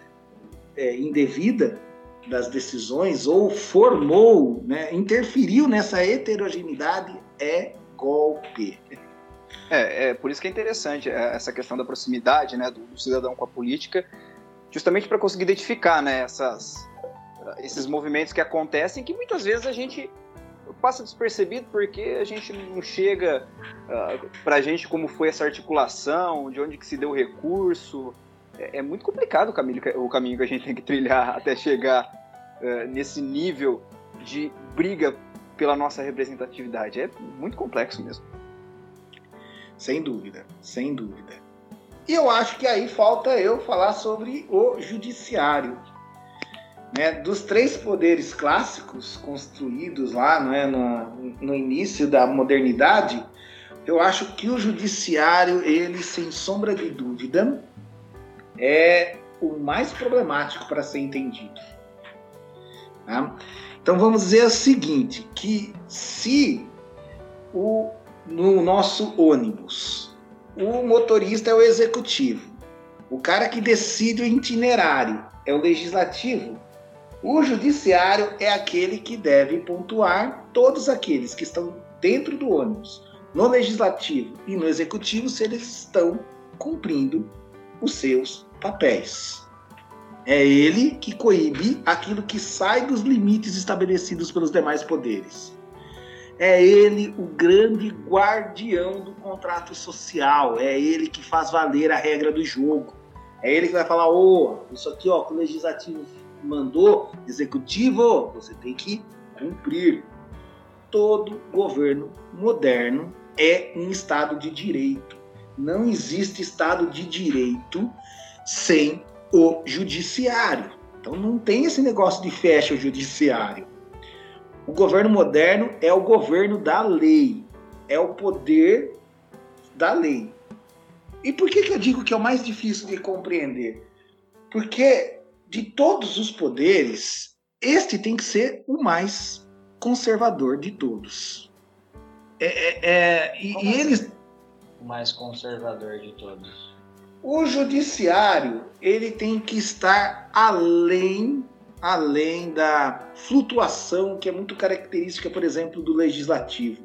é, indevida das decisões, ou formou, né, interferiu nessa heterogeneidade, é golpe. É, é por isso que é interessante é, essa questão da proximidade né, do, do cidadão com a política, justamente para conseguir identificar né, essas, esses movimentos que acontecem que muitas vezes a gente passa despercebido porque a gente não chega uh, ah, para a gente como foi essa articulação, de onde que se deu o recurso. É, é muito complicado o caminho, o caminho que a gente tem que trilhar até chegar uh, nesse nível de briga pela nossa representatividade. É muito complexo mesmo. Sem dúvida, sem dúvida. E eu acho que aí falta eu falar sobre o judiciário. Né? Dos três poderes clássicos construídos lá né, no, no início da modernidade, eu acho que o judiciário, ele sem sombra de dúvida, é o mais problemático para ser entendido. Tá? Então vamos dizer o seguinte, que se o no nosso ônibus. O motorista é o executivo. O cara que decide o itinerário é o legislativo. O judiciário é aquele que deve pontuar todos aqueles que estão dentro do ônibus, no legislativo e no executivo, se eles estão cumprindo os seus papéis. É ele que coíbe aquilo que sai dos limites estabelecidos pelos demais poderes. É ele o grande guardião do contrato social. É ele que faz valer a regra do jogo. É ele que vai falar: ô, oh, isso aqui, ó, que o legislativo mandou, executivo, você tem que cumprir. Todo governo moderno é um Estado de direito. Não existe Estado de direito sem o judiciário. Então não tem esse negócio de fecha o judiciário. O governo moderno é o governo da lei, é o poder da lei. E por que, que eu digo que é o mais difícil de compreender? Porque de todos os poderes, este tem que ser o mais conservador de todos. É, é, é e, e eles. Mais conservador de todos. O judiciário ele tem que estar além além da flutuação que é muito característica, por exemplo, do legislativo.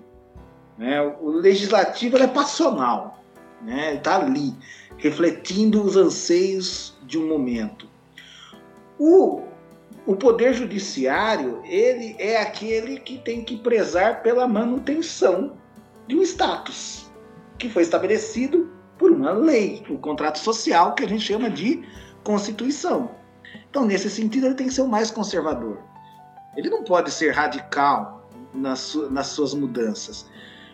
Né? O legislativo é passional, né? está ali, refletindo os anseios de um momento. O, o poder judiciário ele é aquele que tem que prezar pela manutenção de um status que foi estabelecido por uma lei, o contrato social que a gente chama de constituição. Então, nesse sentido, ele tem que ser o mais conservador. Ele não pode ser radical nas, su nas suas mudanças.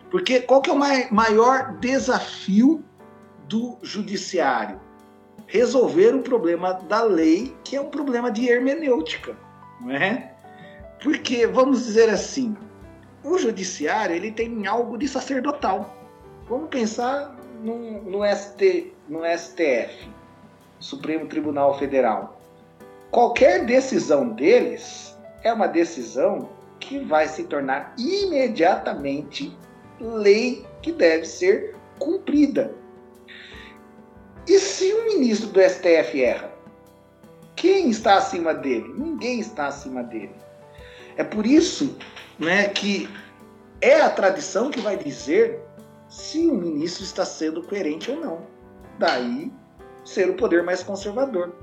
Porque qual que é o maior desafio do judiciário? Resolver o problema da lei, que é um problema de hermenêutica, não é? Porque, vamos dizer assim, o judiciário ele tem algo de sacerdotal. Vamos pensar no, no, ST, no STF, Supremo Tribunal Federal qualquer decisão deles é uma decisão que vai se tornar imediatamente lei que deve ser cumprida. E se o ministro do STF erra? Quem está acima dele? Ninguém está acima dele. É por isso né, que é a tradição que vai dizer se o ministro está sendo coerente ou não. Daí ser o poder mais conservador.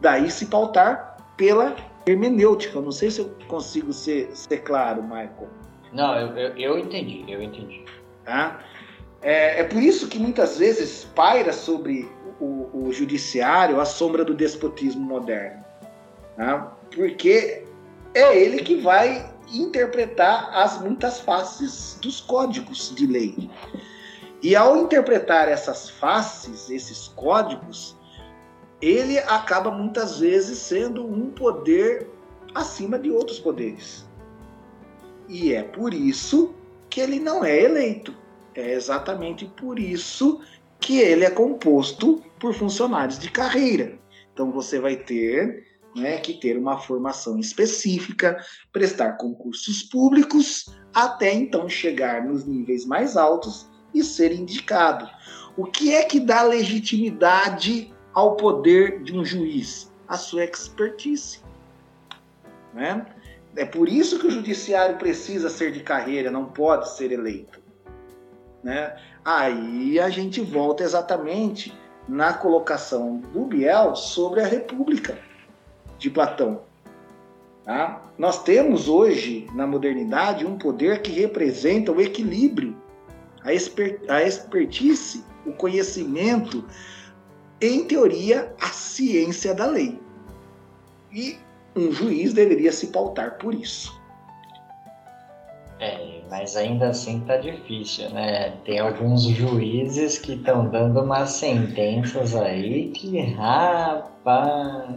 Daí se pautar pela hermenêutica. Eu não sei se eu consigo ser, ser claro, Michael. Não, eu, eu, eu entendi, eu entendi. Tá? É, é, por isso que muitas vezes paira sobre o, o judiciário a sombra do despotismo moderno. Tá? Porque é ele que vai interpretar as muitas faces dos códigos de lei. E ao interpretar essas faces, esses códigos, ele acaba muitas vezes sendo um poder acima de outros poderes. E é por isso que ele não é eleito. É exatamente por isso que ele é composto por funcionários de carreira. Então você vai ter né, que ter uma formação específica, prestar concursos públicos, até então chegar nos níveis mais altos e ser indicado. O que é que dá legitimidade ao poder de um juiz? A sua expertise. Né? É por isso que o judiciário precisa ser de carreira, não pode ser eleito. Né? Aí a gente volta exatamente na colocação do Biel sobre a República de Platão. Tá? Nós temos hoje, na modernidade, um poder que representa o equilíbrio, a, exper a expertise, o conhecimento, em teoria, a ciência da lei. E um juiz deveria se pautar por isso. É, mas ainda assim tá difícil, né? Tem alguns juízes que estão dando umas sentenças aí que, rapaz,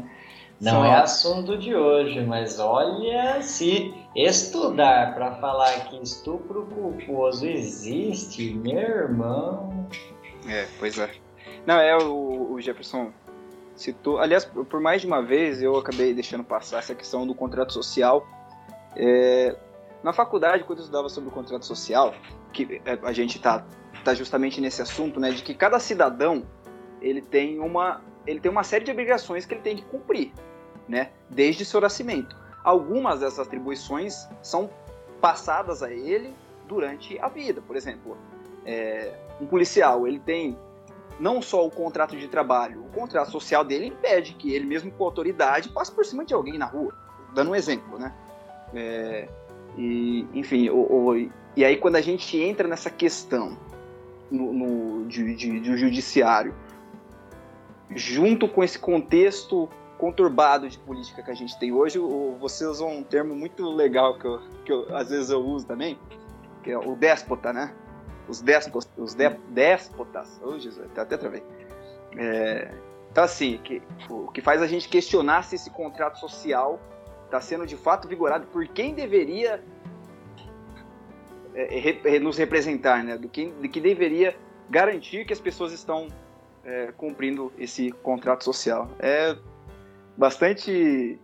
não é assunto de hoje, mas olha, se estudar para falar que estupro culposo existe, meu irmão. É, pois é. Não, é o, o Jefferson citou. Aliás, por mais de uma vez eu acabei deixando passar essa questão do contrato social. É, na faculdade, quando eu estudava sobre o contrato social, que é, a gente está tá justamente nesse assunto, né, de que cada cidadão ele tem uma ele tem uma série de obrigações que ele tem que cumprir né, desde seu nascimento. Algumas dessas atribuições são passadas a ele durante a vida. Por exemplo, é, um policial ele tem não só o contrato de trabalho, o contrato social dele impede que ele mesmo com autoridade passe por cima de alguém na rua, dando um exemplo, né? É, e, enfim, o, o, e aí quando a gente entra nessa questão no, no de, de, judiciário, junto com esse contexto conturbado de política que a gente tem hoje, você usou um termo muito legal que, eu, que eu, às vezes eu uso também, que é o déspota, né? Os déspotas, os de, déspotas, oh Jesus, até travei. É, então assim, que, o que faz a gente questionar se esse contrato social está sendo de fato vigorado por quem deveria é, nos representar, né? Do que, de que deveria garantir que as pessoas estão é, cumprindo esse contrato social. É bastante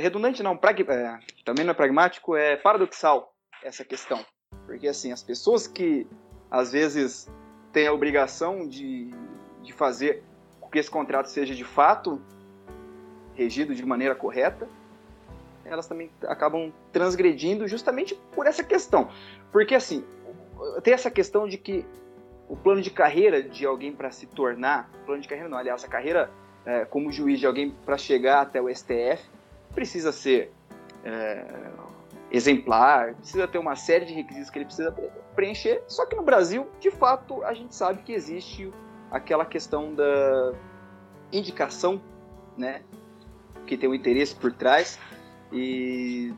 redundante não, prag, é, também não é pragmático, é paradoxal essa questão. Porque assim, as pessoas que às vezes têm a obrigação de, de fazer com que esse contrato seja de fato regido de maneira correta, elas também acabam transgredindo justamente por essa questão. Porque assim, tem essa questão de que o plano de carreira de alguém para se tornar, plano de carreira não, aliás, a carreira é, como juiz de alguém para chegar até o STF precisa ser é, exemplar, precisa ter uma série de requisitos que ele precisa preencher. Só que no Brasil, de fato, a gente sabe que existe aquela questão da indicação, né, que tem um interesse por trás e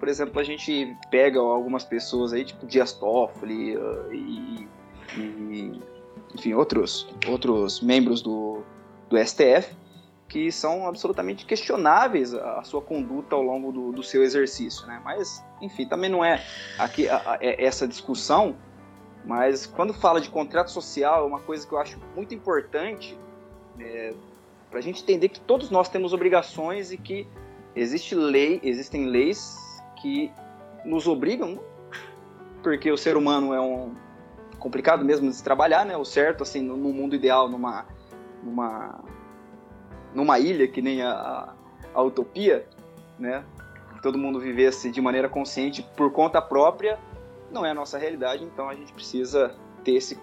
por exemplo, a gente pega algumas pessoas aí, tipo Dias Toffoli e, e, enfim, outros, outros membros do, do STF, que são absolutamente questionáveis a, sua conduta ao longo do, do seu exercício, né? Mas, enfim, também não é aqui a, a, é essa discussão, mas quando fala de contrato social, é uma coisa que eu acho muito importante é, para a gente entender que todos nós temos obrigações e que existe lei, existem leis que nos obrigam, porque o ser humano é um complicado mesmo de se trabalhar, né? O certo, assim, no mundo ideal, numa, numa, numa ilha que nem a, a, a utopia, né? todo mundo vivesse de maneira consciente por conta própria, não é a nossa realidade, então a gente precisa ter esse,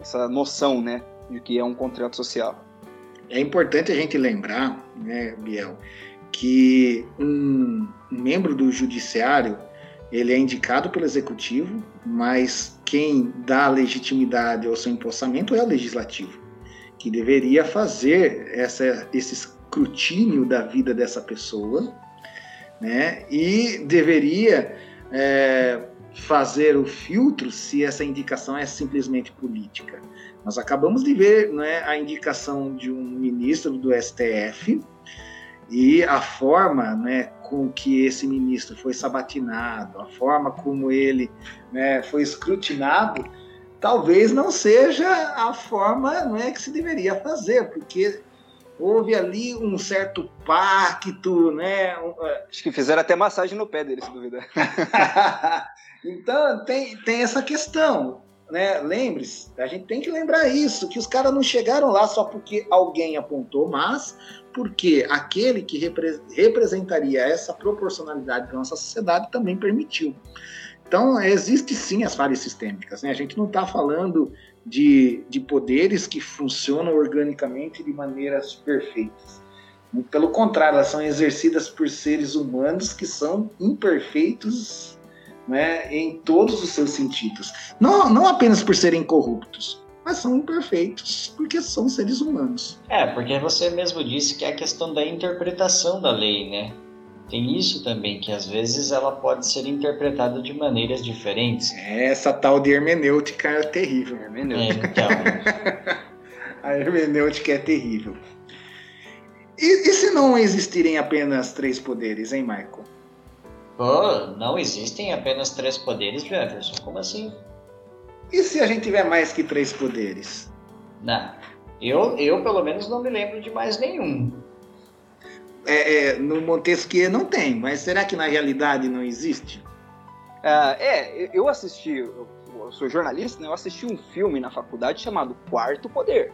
essa noção, né, de que é um contrato social. É importante a gente lembrar, né, Biel, que um membro do judiciário ele é indicado pelo executivo, mas quem dá legitimidade ao seu empossamento é o legislativo, que deveria fazer essa, esse escrutínio da vida dessa pessoa né? E deveria é, fazer o filtro se essa indicação é simplesmente política. Nós acabamos de ver né, a indicação de um ministro do STF e a forma né, com que esse ministro foi sabatinado, a forma como ele né, foi escrutinado, talvez não seja a forma né, que se deveria fazer, porque houve ali um certo pacto, né? É. Acho que fizeram até massagem no pé dele, se duvidar. então tem, tem essa questão, né? Lembre-se, a gente tem que lembrar isso, que os caras não chegaram lá só porque alguém apontou, mas porque aquele que repre representaria essa proporcionalidade para nossa sociedade também permitiu. Então, existe sim as falhas sistêmicas. Né? A gente não está falando de, de poderes que funcionam organicamente de maneiras perfeitas. Pelo contrário, elas são exercidas por seres humanos que são imperfeitos né, em todos os seus sentidos. Não, não apenas por serem corruptos, mas são imperfeitos porque são seres humanos. É, porque você mesmo disse que é a questão da interpretação da lei, né? Tem isso também, que às vezes ela pode ser interpretada de maneiras diferentes. Essa tal de hermenêutica é terrível. Hermenêutica. É, então. a hermenêutica é terrível. E, e, se não existirem apenas três poderes, hein, Michael? Pô, não existem apenas três poderes, Jefferson. Como assim? E se a gente tiver mais que três poderes? Não. Eu, eu pelo menos não me lembro de mais nenhum é, é, no Montesquieu não tem, mas será que na realidade não existe? Uh, é, eu assisti, eu sou jornalista, né? Eu assisti um filme na faculdade chamado Quarto Poder.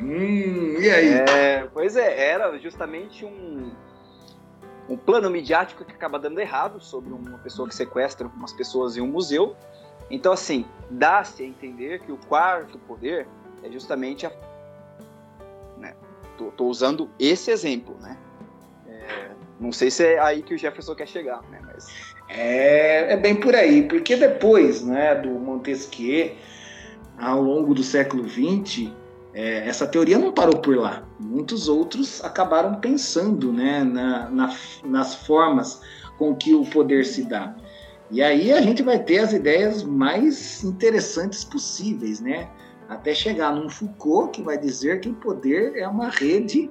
Hum, e aí? É, pois é, era justamente um, um plano midiático que acaba dando errado sobre uma pessoa que sequestra umas pessoas em um museu. Então, assim, dá-se a entender que o quarto poder é justamente a. Né, tô, tô usando esse exemplo, né? Não sei se é aí que o Jefferson quer chegar, né? Mas... É, é bem por aí, porque depois né, do Montesquieu, ao longo do século XX, é, essa teoria não parou por lá. Muitos outros acabaram pensando né, na, na, nas formas com que o poder se dá. E aí a gente vai ter as ideias mais interessantes possíveis, né? Até chegar num Foucault que vai dizer que o poder é uma rede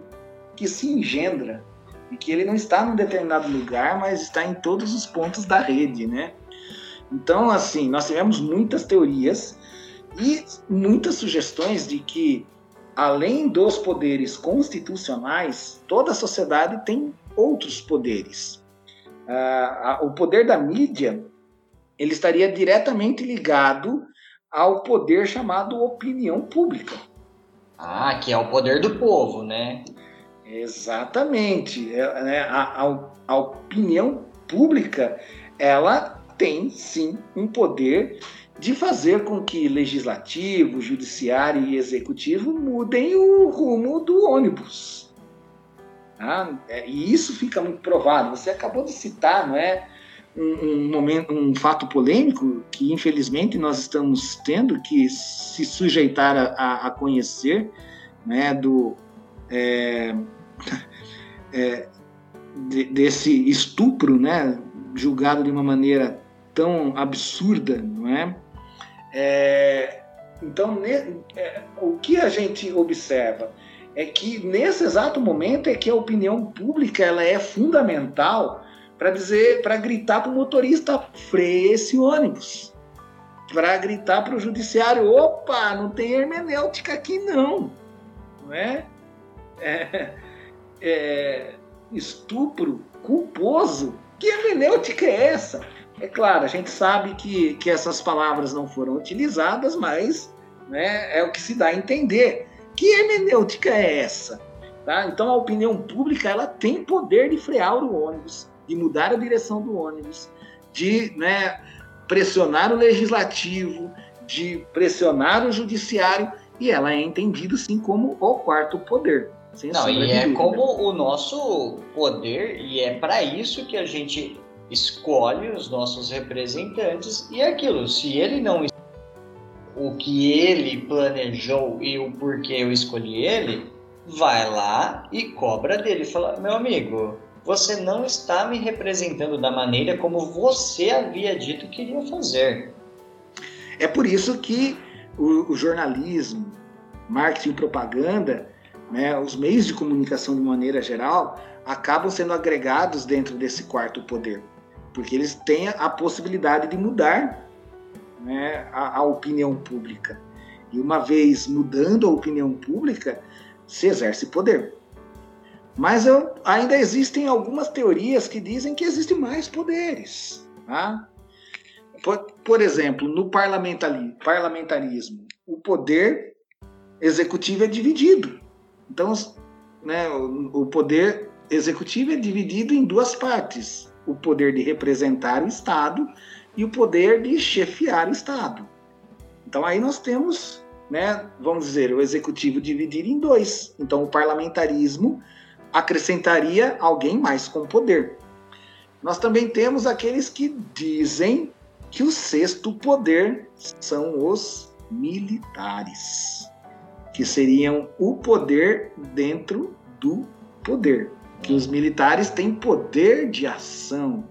que se engendra e que ele não está num determinado lugar, mas está em todos os pontos da rede, né? Então, assim, nós tivemos muitas teorias e muitas sugestões de que, além dos poderes constitucionais, toda a sociedade tem outros poderes. Ah, o poder da mídia ele estaria diretamente ligado ao poder chamado opinião pública. Ah, que é o poder do povo, né? Exatamente. É, né, a, a, a opinião pública ela tem sim um poder de fazer com que legislativo, judiciário e executivo mudem o rumo do ônibus. Tá? É, e isso fica muito provado. Você acabou de citar, não é? Um, um, momento, um fato polêmico que infelizmente nós estamos tendo que se sujeitar a, a, conhecer, né? Do é, é, de, desse estupro, né, julgado de uma maneira tão absurda, não é? é então, ne, é, o que a gente observa é que nesse exato momento é que a opinião pública ela é fundamental para dizer, para gritar para o motorista freie esse ônibus, para gritar para o judiciário, opa, não tem hermenêutica aqui não, não é? é é, estupro culposo Que hermenêutica é essa? É claro, a gente sabe que, que essas palavras não foram utilizadas, mas né, é o que se dá a entender. Que hermenêutica é essa? Tá? Então a opinião pública ela tem poder de frear o ônibus, de mudar a direção do ônibus, de né, pressionar o legislativo, de pressionar o judiciário, e ela é entendida sim como o quarto poder. Não, e é como o nosso poder, e é para isso que a gente escolhe os nossos representantes, e aquilo, se ele não o que ele planejou e o porquê eu escolhi ele, vai lá e cobra dele. Fala, meu amigo, você não está me representando da maneira como você havia dito que iria fazer. É por isso que o, o jornalismo, marketing e propaganda, né, os meios de comunicação de maneira geral, acabam sendo agregados dentro desse quarto poder, porque eles têm a possibilidade de mudar né, a, a opinião pública. E uma vez mudando a opinião pública, se exerce poder. Mas eu, ainda existem algumas teorias que dizem que existem mais poderes. Tá? Por, por exemplo, no parlamentarismo, o poder executivo é dividido. Então, né, o, poder executivo é dividido em duas partes: o poder de representar o Estado e o poder de chefiar o Estado. Então aí nós temos, né, vamos dizer, o executivo dividido em dois. Então o parlamentarismo acrescentaria alguém mais com poder. Nós também temos aqueles que dizem que o sexto poder são os militares, que seriam o poder dentro do poder. Que os militares têm poder de ação,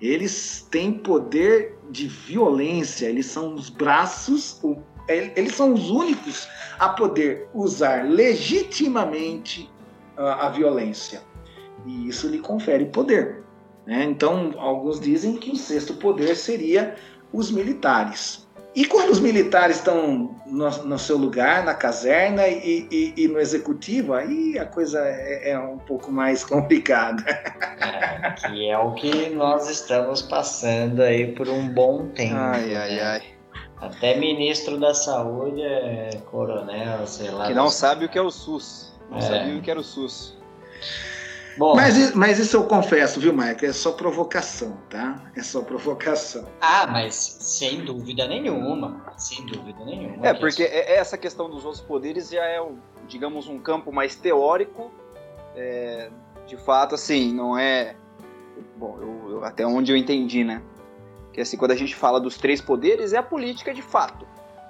eles têm poder de violência, eles são os braços, eles são os únicos a poder usar legitimamente a, violência. E isso lhe confere poder. Né? Então, alguns dizem que o sexto poder seria os militares. E quando os militares estão no, no seu lugar, na caserna e, e, e, no executivo, aí a coisa é, é um pouco mais complicada. É, que é o que nós estamos passando aí por um bom tempo. Ai, ai, né? ai. Até ministro da saúde é coronel, sei lá. Que não sabe o que é o SUS. Não é. sabia o que era o SUS. Bom, mas, mas isso eu confesso, viu, Mike? É só provocação, tá? É só provocação. Ah, mas sem dúvida nenhuma. Sem dúvida nenhuma. É, porque é, essa questão dos outros poderes já é, digamos, um campo mais teórico. É, de fato, assim, não é. Bom, eu, eu, até onde eu entendi, né? Que assim, quando a gente fala dos três poderes, é a política de fato.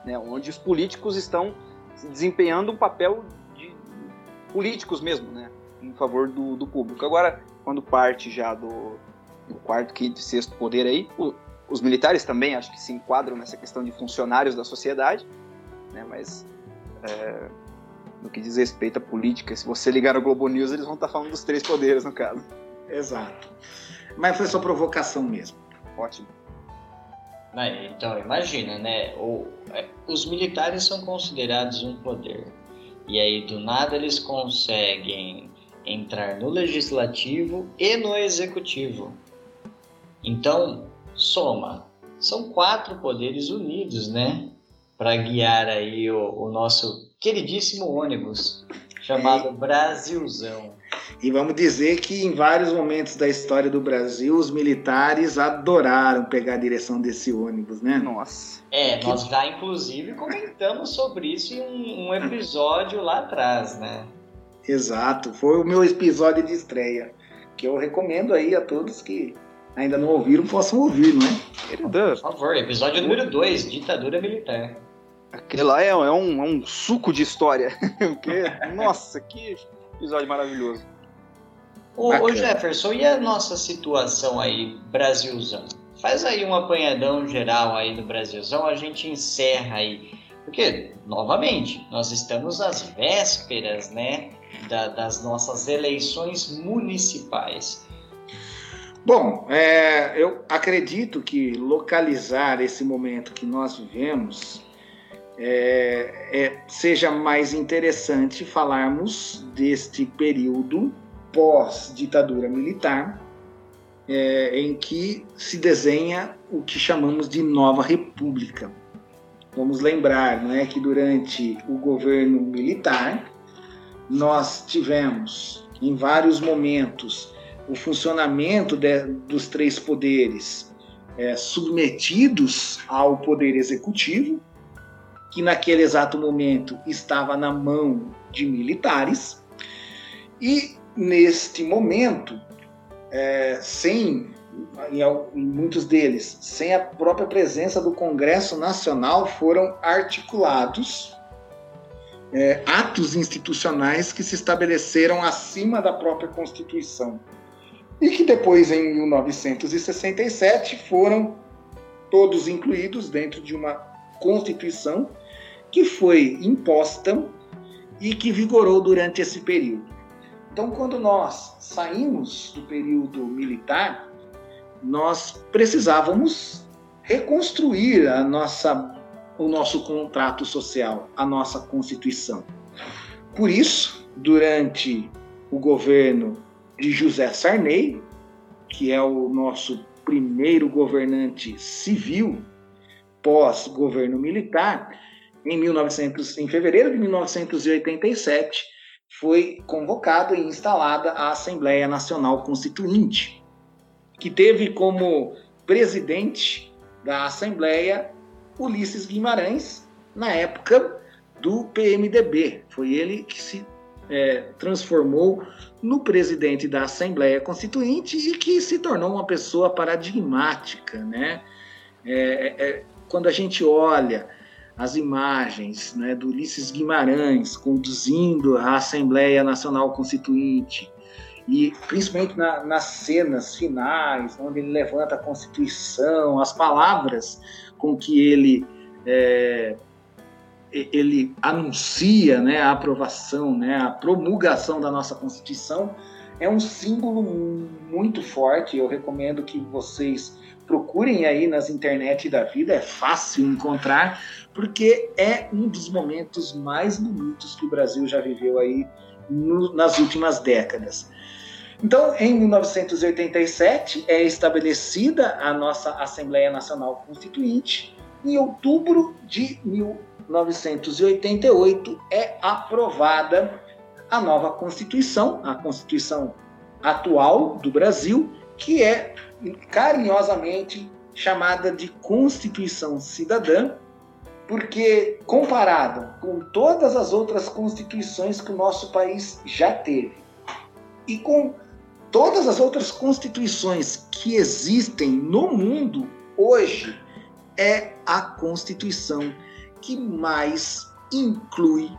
Né? Onde os políticos estão desempenhando um papel de políticos mesmo, né? Em favor do, do público. Agora, quando parte já do, do quarto, quinto e sexto poder aí, o, os militares também acho que se enquadram nessa questão de funcionários da sociedade, né? mas é, no que diz respeito à política, se você ligar no Globo News, eles vão estar falando dos três poderes, no caso. Exato. Mas foi só provocação mesmo. Ótimo. Então, imagina, né? O, é, os militares são considerados um poder. E aí, do nada, eles conseguem entrar no legislativo e no executivo. Então, soma. São quatro poderes unidos, né? Para guiar aí o, o, nosso queridíssimo ônibus chamado Brasilzão. E vamos dizer que em vários momentos da história do Brasil, os militares adoraram pegar a direção desse ônibus, né? Nossa. É, nós já inclusive comentamos sobre isso em um episódio lá atrás, né? Exato, foi o meu episódio de estreia, que eu recomendo aí a todos que ainda não ouviram, possam ouvir, não é? Por favor, episódio número 2, ditadura militar. Aquele lá é, é, um, é um suco de história. Porque, nossa, que episódio maravilhoso. Ô, ô, Jefferson, e a nossa situação aí, Brasilzão? Faz aí um apanhadão geral aí no Brasilzão, a gente encerra aí. Porque, novamente, nós estamos às vésperas, né? Da, das nossas eleições municipais? Bom, é, eu acredito que localizar esse momento que nós vivemos é, é, seja mais interessante falarmos deste período pós-ditadura militar, é, em que se desenha o que chamamos de nova república. Vamos lembrar não é, que durante o governo militar nós tivemos em vários momentos o funcionamento de, dos três poderes é, submetidos ao poder executivo, que naquele exato momento estava na mão de militares, e neste momento é, sem, em, muitos deles, sem a própria presença do Congresso Nacional, foram articulados é, atos institucionais que se estabeleceram acima da própria Constituição e que depois, em 1967, foram todos incluídos dentro de uma Constituição que foi imposta e que vigorou durante esse período. Então, quando nós saímos do período militar, nós precisávamos reconstruir a nossa, o nosso contrato social, a nossa Constituição. Por isso, durante o governo de José Sarney, que é o nosso primeiro governante civil pós-governo militar, em, 1900, em fevereiro de 1987, foi convocada e instalada a Assembleia Nacional Constituinte, que teve como presidente da Assembleia Ulisses Guimarães, na época do PMDB. Foi ele que se é, transformou no presidente da Assembleia Constituinte e que se tornou uma pessoa paradigmática. Né? É, é, quando a gente olha as imagens né, do Ulisses Guimarães conduzindo a Assembleia Nacional Constituinte, e principalmente na, nas cenas finais, onde ele levanta a Constituição, as palavras com que ele é, ele anuncia né, a aprovação, né, a promulgação da nossa Constituição, é um símbolo muito forte. Eu recomendo que vocês procurem aí nas internet da vida, é fácil encontrar, porque é um dos momentos mais bonitos que o Brasil já viveu aí no, nas últimas décadas. Então, em 1987 é estabelecida a nossa Assembleia Nacional Constituinte. Em outubro de 1988 é aprovada a nova Constituição, a Constituição atual do Brasil, que é carinhosamente chamada de Constituição Cidadã, porque comparado com todas as outras constituições que o nosso país já teve e com todas as outras constituições que existem no mundo hoje, é a Constituição que mais inclui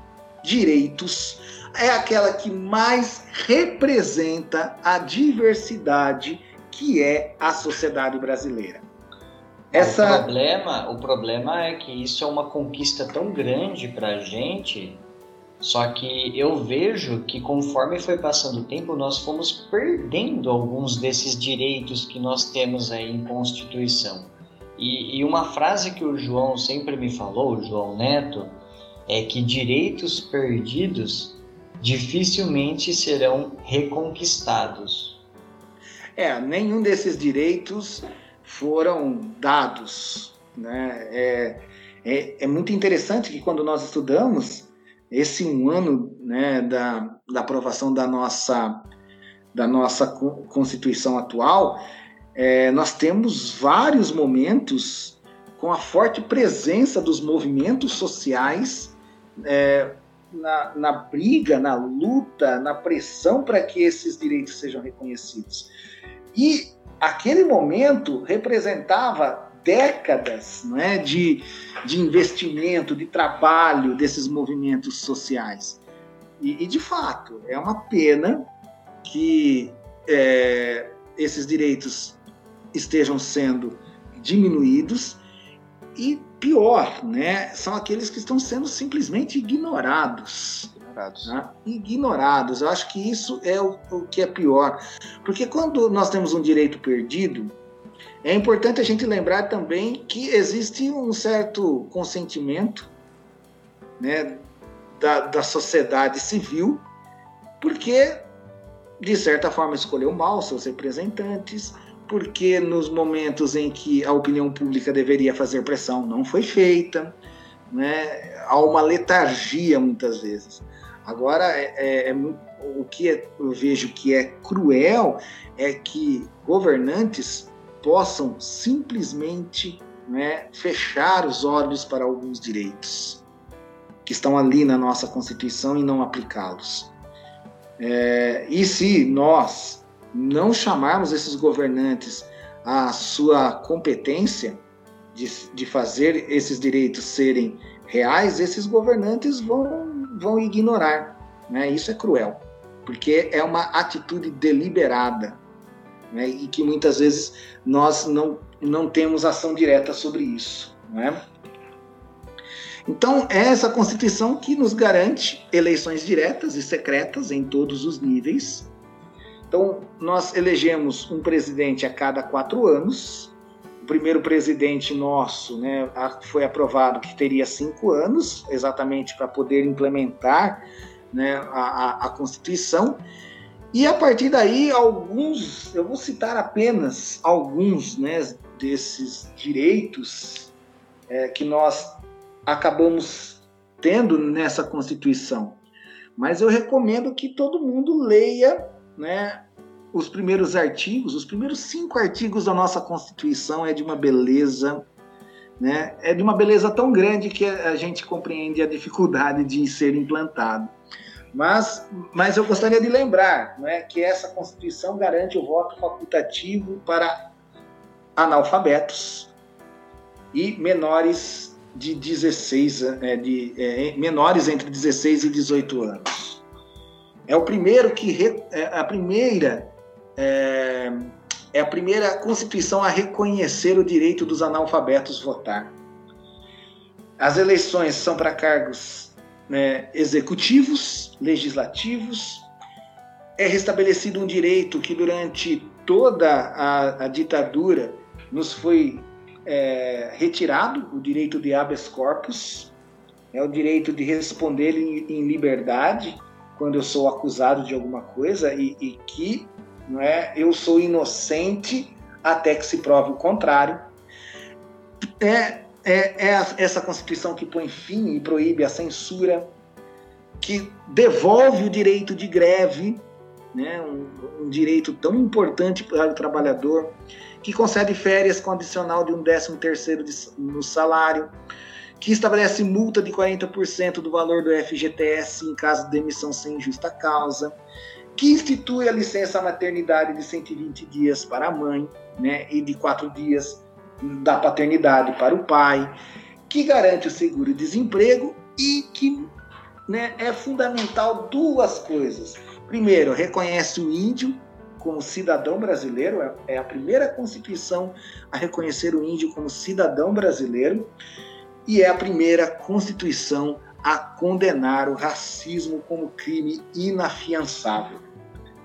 direitos, é aquela que mais representa a diversidade que é a sociedade brasileira. Essa... O, problema, o problema é que isso é uma conquista tão grande para a gente, só que eu vejo que conforme foi passando o tempo, nós fomos perdendo alguns desses direitos que nós temos aí em Constituição. E, e uma frase que o João sempre me falou, o João Neto, é que direitos perdidos dificilmente serão reconquistados. É, nenhum desses direitos foram dados. Né? É, é, é, muito interessante que quando nós estudamos esse um ano né, da, da aprovação da nossa, da nossa Constituição atual, é, nós temos vários momentos com a forte presença dos movimentos sociais é, na, na briga, na luta, na pressão para que esses direitos sejam reconhecidos. E aquele momento representava décadas não é, de, de investimento, de trabalho desses movimentos sociais. E, e de fato, é uma pena que é, esses direitos estejam sendo diminuídos e pior, né, são aqueles que estão sendo simplesmente ignorados ignorados. Né? Ignorados. Eu acho que isso é o, o que é pior. Porque quando nós temos um direito perdido, é importante a gente lembrar também que existe um certo consentimento né, da, da sociedade civil, porque, de certa forma, escolheu mal seus representantes, porque nos momentos em que a opinião pública deveria fazer pressão não foi feita, né? há uma letargia muitas vezes. Agora, é, é, é, o que eu vejo que é cruel é que governantes possam simplesmente né, fechar os olhos para alguns direitos que estão ali na nossa Constituição e não aplicá-los. É, e se nós não chamarmos esses governantes à sua competência de, de fazer esses direitos serem reais, esses governantes vão, vão ignorar. Né? Isso é cruel, porque é uma atitude deliberada né? e que muitas vezes nós não, não temos ação direta sobre isso. Né? Então, é essa Constituição que nos garante eleições diretas e secretas em todos os níveis. Então, nós elegemos um presidente a cada quatro anos. O primeiro presidente nosso né, foi aprovado que teria cinco anos, exatamente para poder implementar né, a, a Constituição. E a partir daí, alguns, eu vou citar apenas alguns né, desses direitos é, que nós acabamos tendo nessa Constituição. Mas eu recomendo que todo mundo leia né, os primeiros artigos, os primeiros cinco artigos da nossa Constituição é de uma beleza, né, é de uma beleza tão grande que a gente compreende a dificuldade de ser implantado. Mas, mas eu gostaria de lembrar né, que essa Constituição garante o voto facultativo para analfabetos e menores de 16, é, de, é, menores entre 16 e 18 anos. É o primeiro que re, é a primeira é, é, a primeira constituição a reconhecer o direito dos analfabetos votar. As eleições são para cargos né, executivos, legislativos. É restabelecido um direito que durante toda a, a ditadura nos foi é, retirado o direito de habeas corpus, é o direito de responder em, em liberdade quando eu sou acusado de alguma coisa e, e, que não é, eu sou inocente até que se prove o contrário. É, é, é essa Constituição que põe fim e proíbe a censura, que devolve o direito de greve, né, um, um direito tão importante para o trabalhador, que concede férias com adicional de um décimo terceiro no salário, que estabelece multa de 40% do valor do FGTS em caso de demissão sem justa causa, que institui a licença maternidade de 120 dias para a mãe né, e de 4 dias da paternidade para o pai, que garante o seguro-desemprego e que né, é fundamental duas coisas. Primeiro, reconhece o índio como cidadão brasileiro, é, é a primeira Constituição a reconhecer o índio como cidadão brasileiro e é a primeira Constituição a condenar o racismo como crime inafiançável.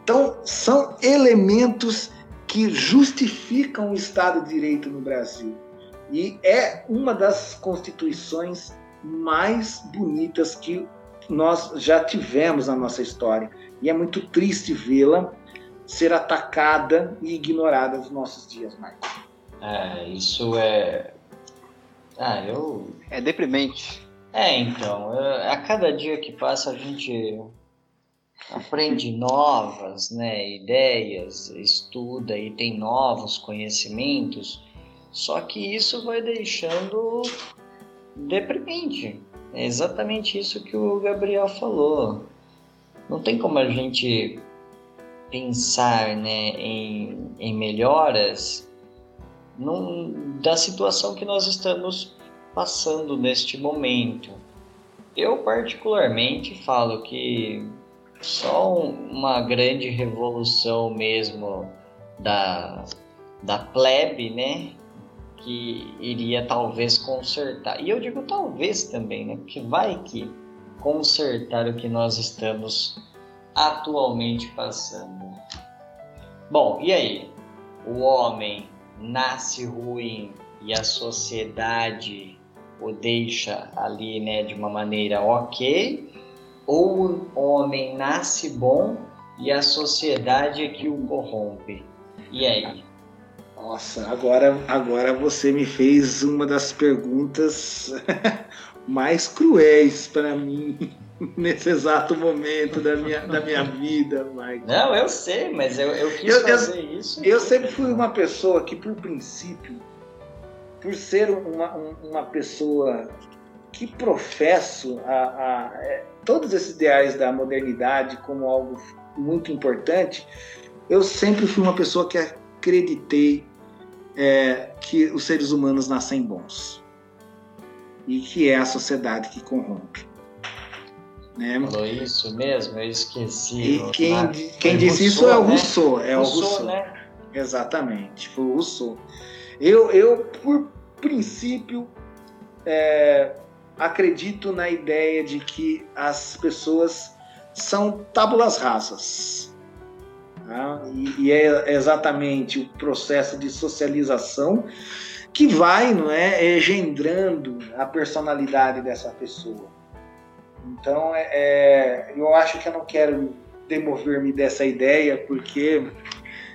Então, são elementos que justificam o Estado de Direito no Brasil. E é uma das constituições mais bonitas que nós já tivemos na nossa história. E é muito triste vê-la ser atacada e ignorada nos nossos dias, Marcos. É, isso é. Ah, eu. É deprimente. É, então. a cada dia que passa a gente aprende novas né, ideias, estuda e tem novos conhecimentos, só que isso vai deixando deprimente. É exatamente isso que o Gabriel falou. Não tem como a gente pensar né, em, em melhoras num, da situação que nós estamos passando neste momento. Eu, particularmente, falo que só uma grande revolução mesmo da, da plebe, né? Que iria talvez consertar. E eu digo talvez também, né? Porque vai que consertar o que nós estamos atualmente passando. Bom, e aí? O homem nasce ruim e a sociedade o deixa ali, né, de uma maneira ok? Ou o homem nasce bom e a sociedade é que o corrompe? E aí? Nossa, agora, agora você me fez uma das perguntas mais cruéis para mim nesse exato momento da minha, da minha vida, Mike. Não, eu sei, mas eu, eu quis eu, fazer eu, isso. Eu sempre fui uma pessoa que, por princípio, por ser uma, uma pessoa que professo a, a, a, é, todos esses ideais da modernidade como algo muito importante, eu sempre fui uma pessoa que acreditei é, que os seres humanos nascem bons e que é a sociedade que corrompe. Né? Falou isso mesmo, eu esqueci. E quem, quem disse Rousseau, isso é o né? Rousseau, é Rousseau, o Rousseau. Né? Exatamente, foi o Rousseau. Eu, eu por princípio, é, acredito na ideia de que as pessoas são tábulas rasas. Tá? E, e, é exatamente o processo de socialização que vai não é, engendrando a personalidade dessa pessoa. Então, é, é, eu acho que eu não quero demover-me dessa ideia, porque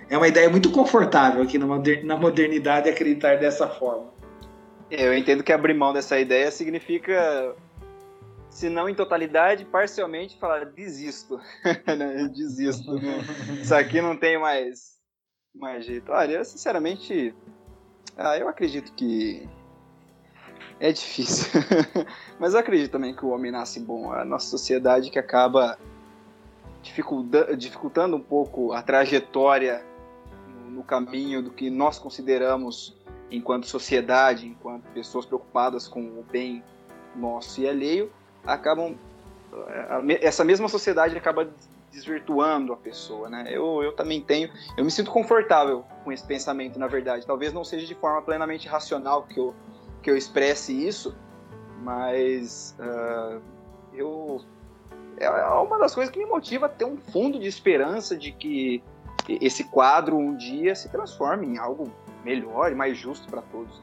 é uma ideia muito confortável aqui na modernidade acreditar dessa forma. Eu entendo que abrir mão dessa ideia significa, se não em totalidade, parcialmente falar desisto. Né? desisto. Isso aqui não tem mais, mais jeito. Olha, eu, sinceramente, ah, eu acredito que é difícil. Mas eu acredito também que o homem nasce bom. A nossa sociedade que acaba dificultando um pouco a trajetória no caminho do que nós consideramos enquanto sociedade, enquanto pessoas preocupadas com o bem nosso e alheio, acabam eh, essa mesma sociedade acaba desvirtuando a pessoa, né? Eu, eu também tenho, eu me sinto confortável com esse pensamento, na verdade. Talvez não seja de forma plenamente racional que eu que eu expresse isso, mas uh, eu é uma das coisas que me motiva a ter um fundo de esperança de que esse quadro um dia se transforme em algo melhor e mais justo para todos.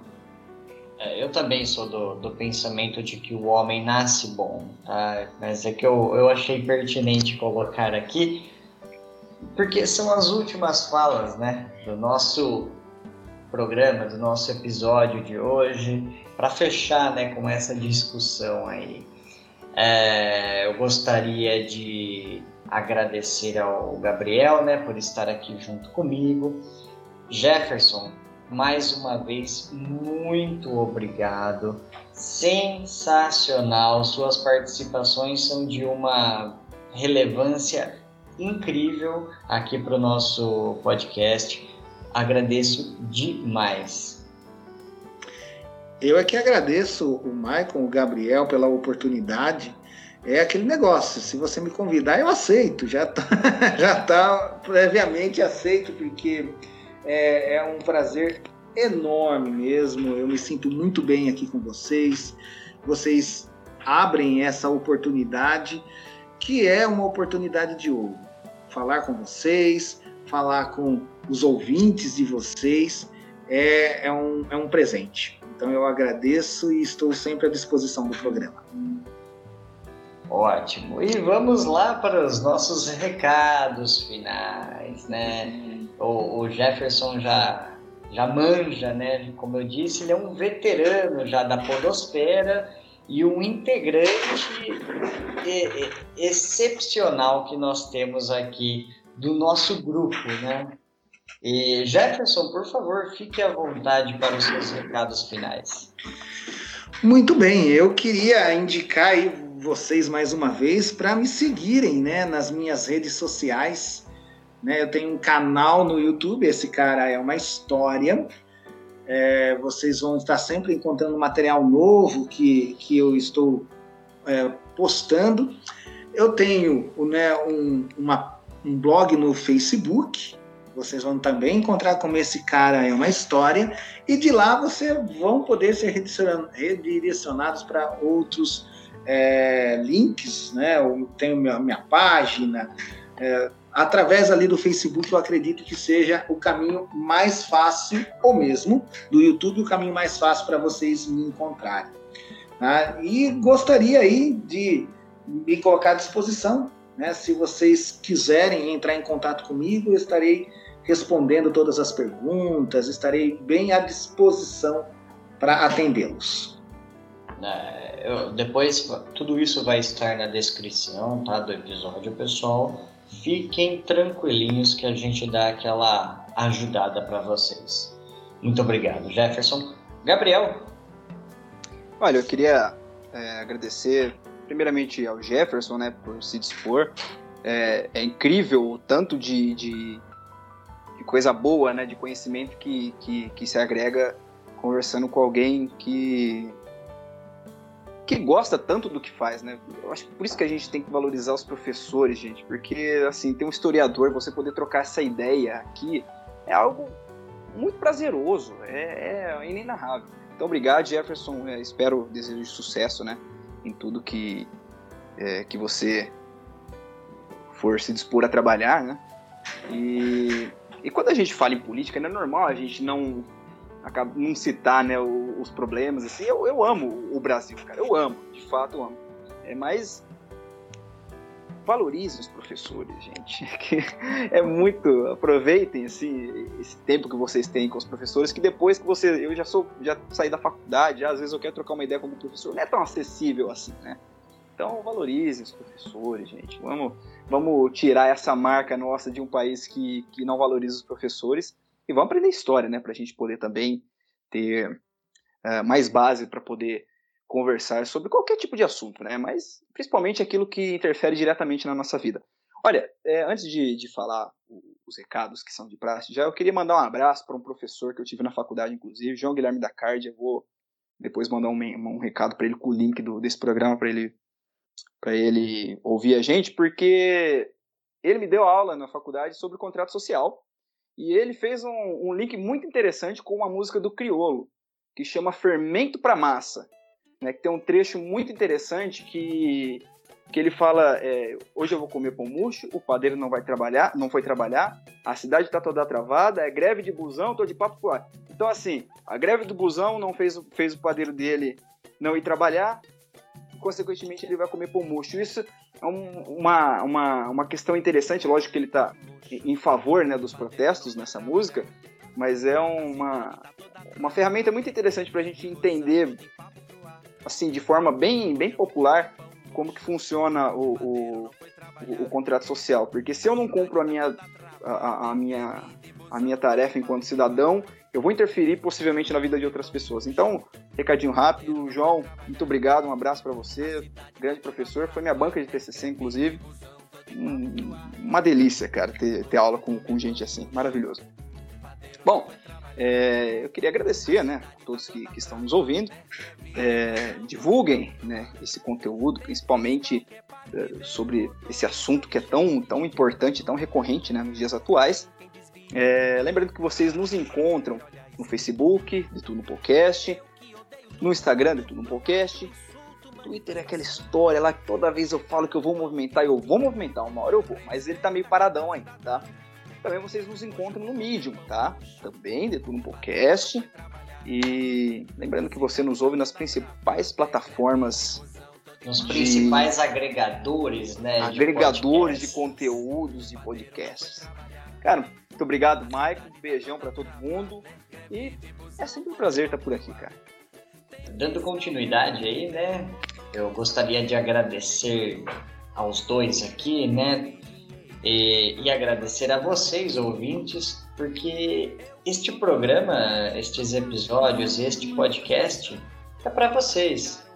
É, eu também sou do, do pensamento de que o homem nasce bom, tá? Mas é que eu, eu achei pertinente colocar aqui, porque são as últimas falas, né, do nosso programa, do nosso episódio de hoje, para fechar, né, com essa discussão aí. É, eu gostaria de agradecer ao Gabriel, né, por estar aqui junto comigo. Jefferson, mais uma vez, muito obrigado. Sensacional, suas participações são de uma relevância incrível aqui para o nosso podcast. Agradeço demais. Eu é que agradeço o Maicon, o Gabriel pela oportunidade. É aquele negócio, se você me convidar, eu aceito. Já está já tá previamente aceito, porque é, é um prazer enorme mesmo. Eu me sinto muito bem aqui com vocês. Vocês abrem essa oportunidade, que é uma oportunidade de ouro. Falar com vocês, falar com os ouvintes de vocês, é, é, um, é um presente. Então eu agradeço e estou sempre à disposição do programa. Ótimo. E vamos lá para os nossos recados finais, né? O, o Jefferson já, já manja, né? Como eu disse, ele é um veterano já da podosfera e um integrante excepcional que nós temos aqui do nosso grupo, né? E Jefferson, por favor, fique à vontade para os seus recados finais. Muito bem, eu queria indicar aí vocês mais uma vez para me seguirem, né, nas minhas redes sociais. Né? Eu tenho um canal no YouTube, esse cara é uma história. É, vocês vão estar sempre encontrando material novo que, que eu estou é, postando. Eu tenho né, um, uma, um blog no Facebook, vocês vão também encontrar como esse cara é uma história, e de lá vocês vão poder ser redirecionados para outros é, links, né? Eu tenho minha, minha página, é, através ali do Facebook, eu acredito que seja o caminho mais fácil, ou mesmo do YouTube, o caminho mais fácil para vocês me encontrarem. Tá? E gostaria aí de me colocar à disposição, né? Se vocês quiserem entrar em contato comigo, eu estarei respondendo todas as perguntas, estarei bem à disposição para atendê-los. É, depois, tudo isso vai estar na descrição tá, do episódio, pessoal. Fiquem tranquilinhos que a gente dá aquela ajudada para vocês. Muito obrigado, Jefferson. Gabriel. Olha, eu queria é, agradecer primeiramente ao Jefferson, né, por se dispor. É, é incrível o tanto de, de, de, coisa boa, né, de conhecimento que, que, que se agrega conversando com alguém que que gosta tanto do que faz, né? Eu acho que por isso que a gente tem que valorizar os professores, gente, porque assim, ter um historiador, você poder trocar essa ideia aqui é algo muito prazeroso, é, é inenarrável. Então, obrigado, Jefferson. É, espero, desejo de sucesso, né, em tudo que é, que você for se dispor a trabalhar, né? E, e quando a gente fala em política, não é normal a gente não não citar né, os problemas. Assim, eu, eu amo o Brasil, cara. Eu amo, de fato eu amo. É, mas valorizem os professores, gente. é muito. Aproveitem esse, esse tempo que vocês têm com os professores, que depois que você. Eu já sou, já saí da faculdade, já, às vezes eu quero trocar uma ideia com o professor, não é tão acessível assim, né? Então valorizem os professores, gente. Vamos, vamos tirar essa marca nossa de um país que, que não valoriza os professores e vamos aprender história, né? Para a gente poder também ter uh, mais base para poder conversar sobre qualquer tipo de assunto, né? Mas principalmente aquilo que interfere diretamente na nossa vida. Olha, é, antes de, de falar os recados que são de praxe, já eu queria mandar um abraço para um professor que eu tive na faculdade, inclusive, João Guilherme da Card. Eu vou depois mandar um, um recado para ele com o link do, desse programa para ele para ele ouvir a gente, porque ele me deu aula na faculdade sobre contrato social e ele fez um, um link muito interessante com uma música do Criolo que chama Fermento para Massa né, que tem um trecho muito interessante que, que ele fala: é, hoje eu vou comer pão murcho, o padeiro não vai trabalhar, não foi trabalhar, a cidade está toda travada, é greve de busão, tô de papo ar. Então, assim, a greve do busão não fez, fez o padeiro dele não ir trabalhar, consequentemente ele vai comer pão murcho. Isso uma, uma, uma questão interessante, lógico que ele está em favor né, dos protestos nessa música, mas é uma, uma ferramenta muito interessante para a gente entender assim, de forma bem, bem popular, como que funciona o, o, o, o contrato social. Porque se eu não cumpro a minha, a, a, minha, a minha tarefa enquanto cidadão, eu vou interferir possivelmente na vida de outras pessoas. Então, recadinho rápido, João, muito obrigado, um abraço para você, grande professor, foi minha banca de TCC, inclusive. Hum, uma delícia, cara, ter, ter aula com, com gente assim, maravilhoso. Bom, é, eu queria agradecer né, a todos que, que estão nos ouvindo. É, divulguem né, esse conteúdo, principalmente é, sobre esse assunto que é tão, tão importante, tão recorrente né, nos dias atuais. É, lembrando que vocês nos encontram no Facebook, de Tudo no Podcast, no Instagram, de Tudo no Podcast. No Twitter é aquela história lá que toda vez eu falo que eu vou movimentar, eu vou movimentar, uma hora eu vou, mas ele tá meio paradão ainda, tá? Também vocês nos encontram no Medium, tá? Também, dentro do podcast. E lembrando que você nos ouve nas principais plataformas. Nos de... principais agregadores, né? Agregadores de, de conteúdos e podcasts. Cara, muito obrigado, Maicon. Beijão para todo mundo. E é sempre um prazer estar por aqui, cara. Dando continuidade aí, né? Eu gostaria de agradecer aos dois aqui, né? e, e agradecer a vocês, ouvintes, porque este programa, estes episódios, este podcast é para vocês,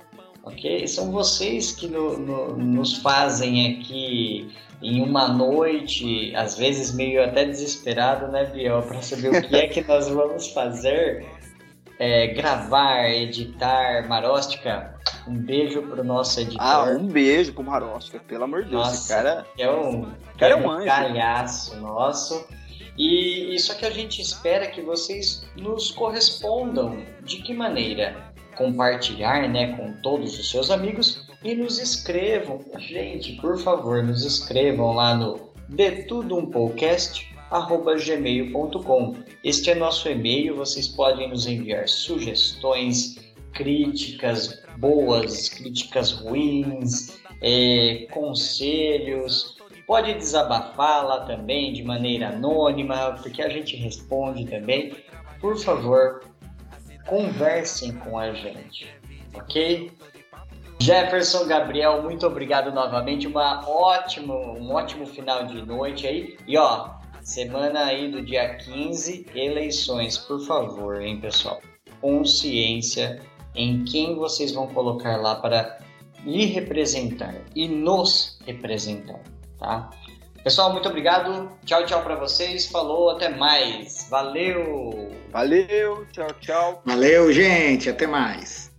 ok? São vocês que no, no, nos fazem aqui em uma noite, às vezes meio até desesperado, né, Biel, para saber o que é que nós vamos fazer é, gravar, editar, Maróstica, um beijo pro nosso editor. Ah, um beijo pro Maróstica, pelo amor de Deus, Nossa, esse cara é um, cara é um anjo. calhaço nosso. E isso que a gente espera que vocês nos correspondam. De que maneira? Compartilhar né, com todos os seus amigos e nos escrevam. Gente, por favor, nos escrevam lá no De Tudo Um Podcast gmail.com. Este é nosso e-mail, vocês podem nos enviar sugestões, críticas boas, críticas ruins, é, conselhos, Pode desabafar lá também de maneira anônima, porque a gente responde também. Por favor, conversem com a gente, ok? Jefferson Gabriel, muito obrigado novamente. Uma ótimo, um ótimo final de noite aí. E ó, semana aí do dia 15, eleições, por favor, hein, pessoal? Consciência em quem vocês vão colocar lá para lhe representar e nos representar, tá? Pessoal, muito obrigado. Tchau, tchau para vocês. Falou, até mais. Valeu. Valeu, tchau, tchau. Valeu, gente. Até mais.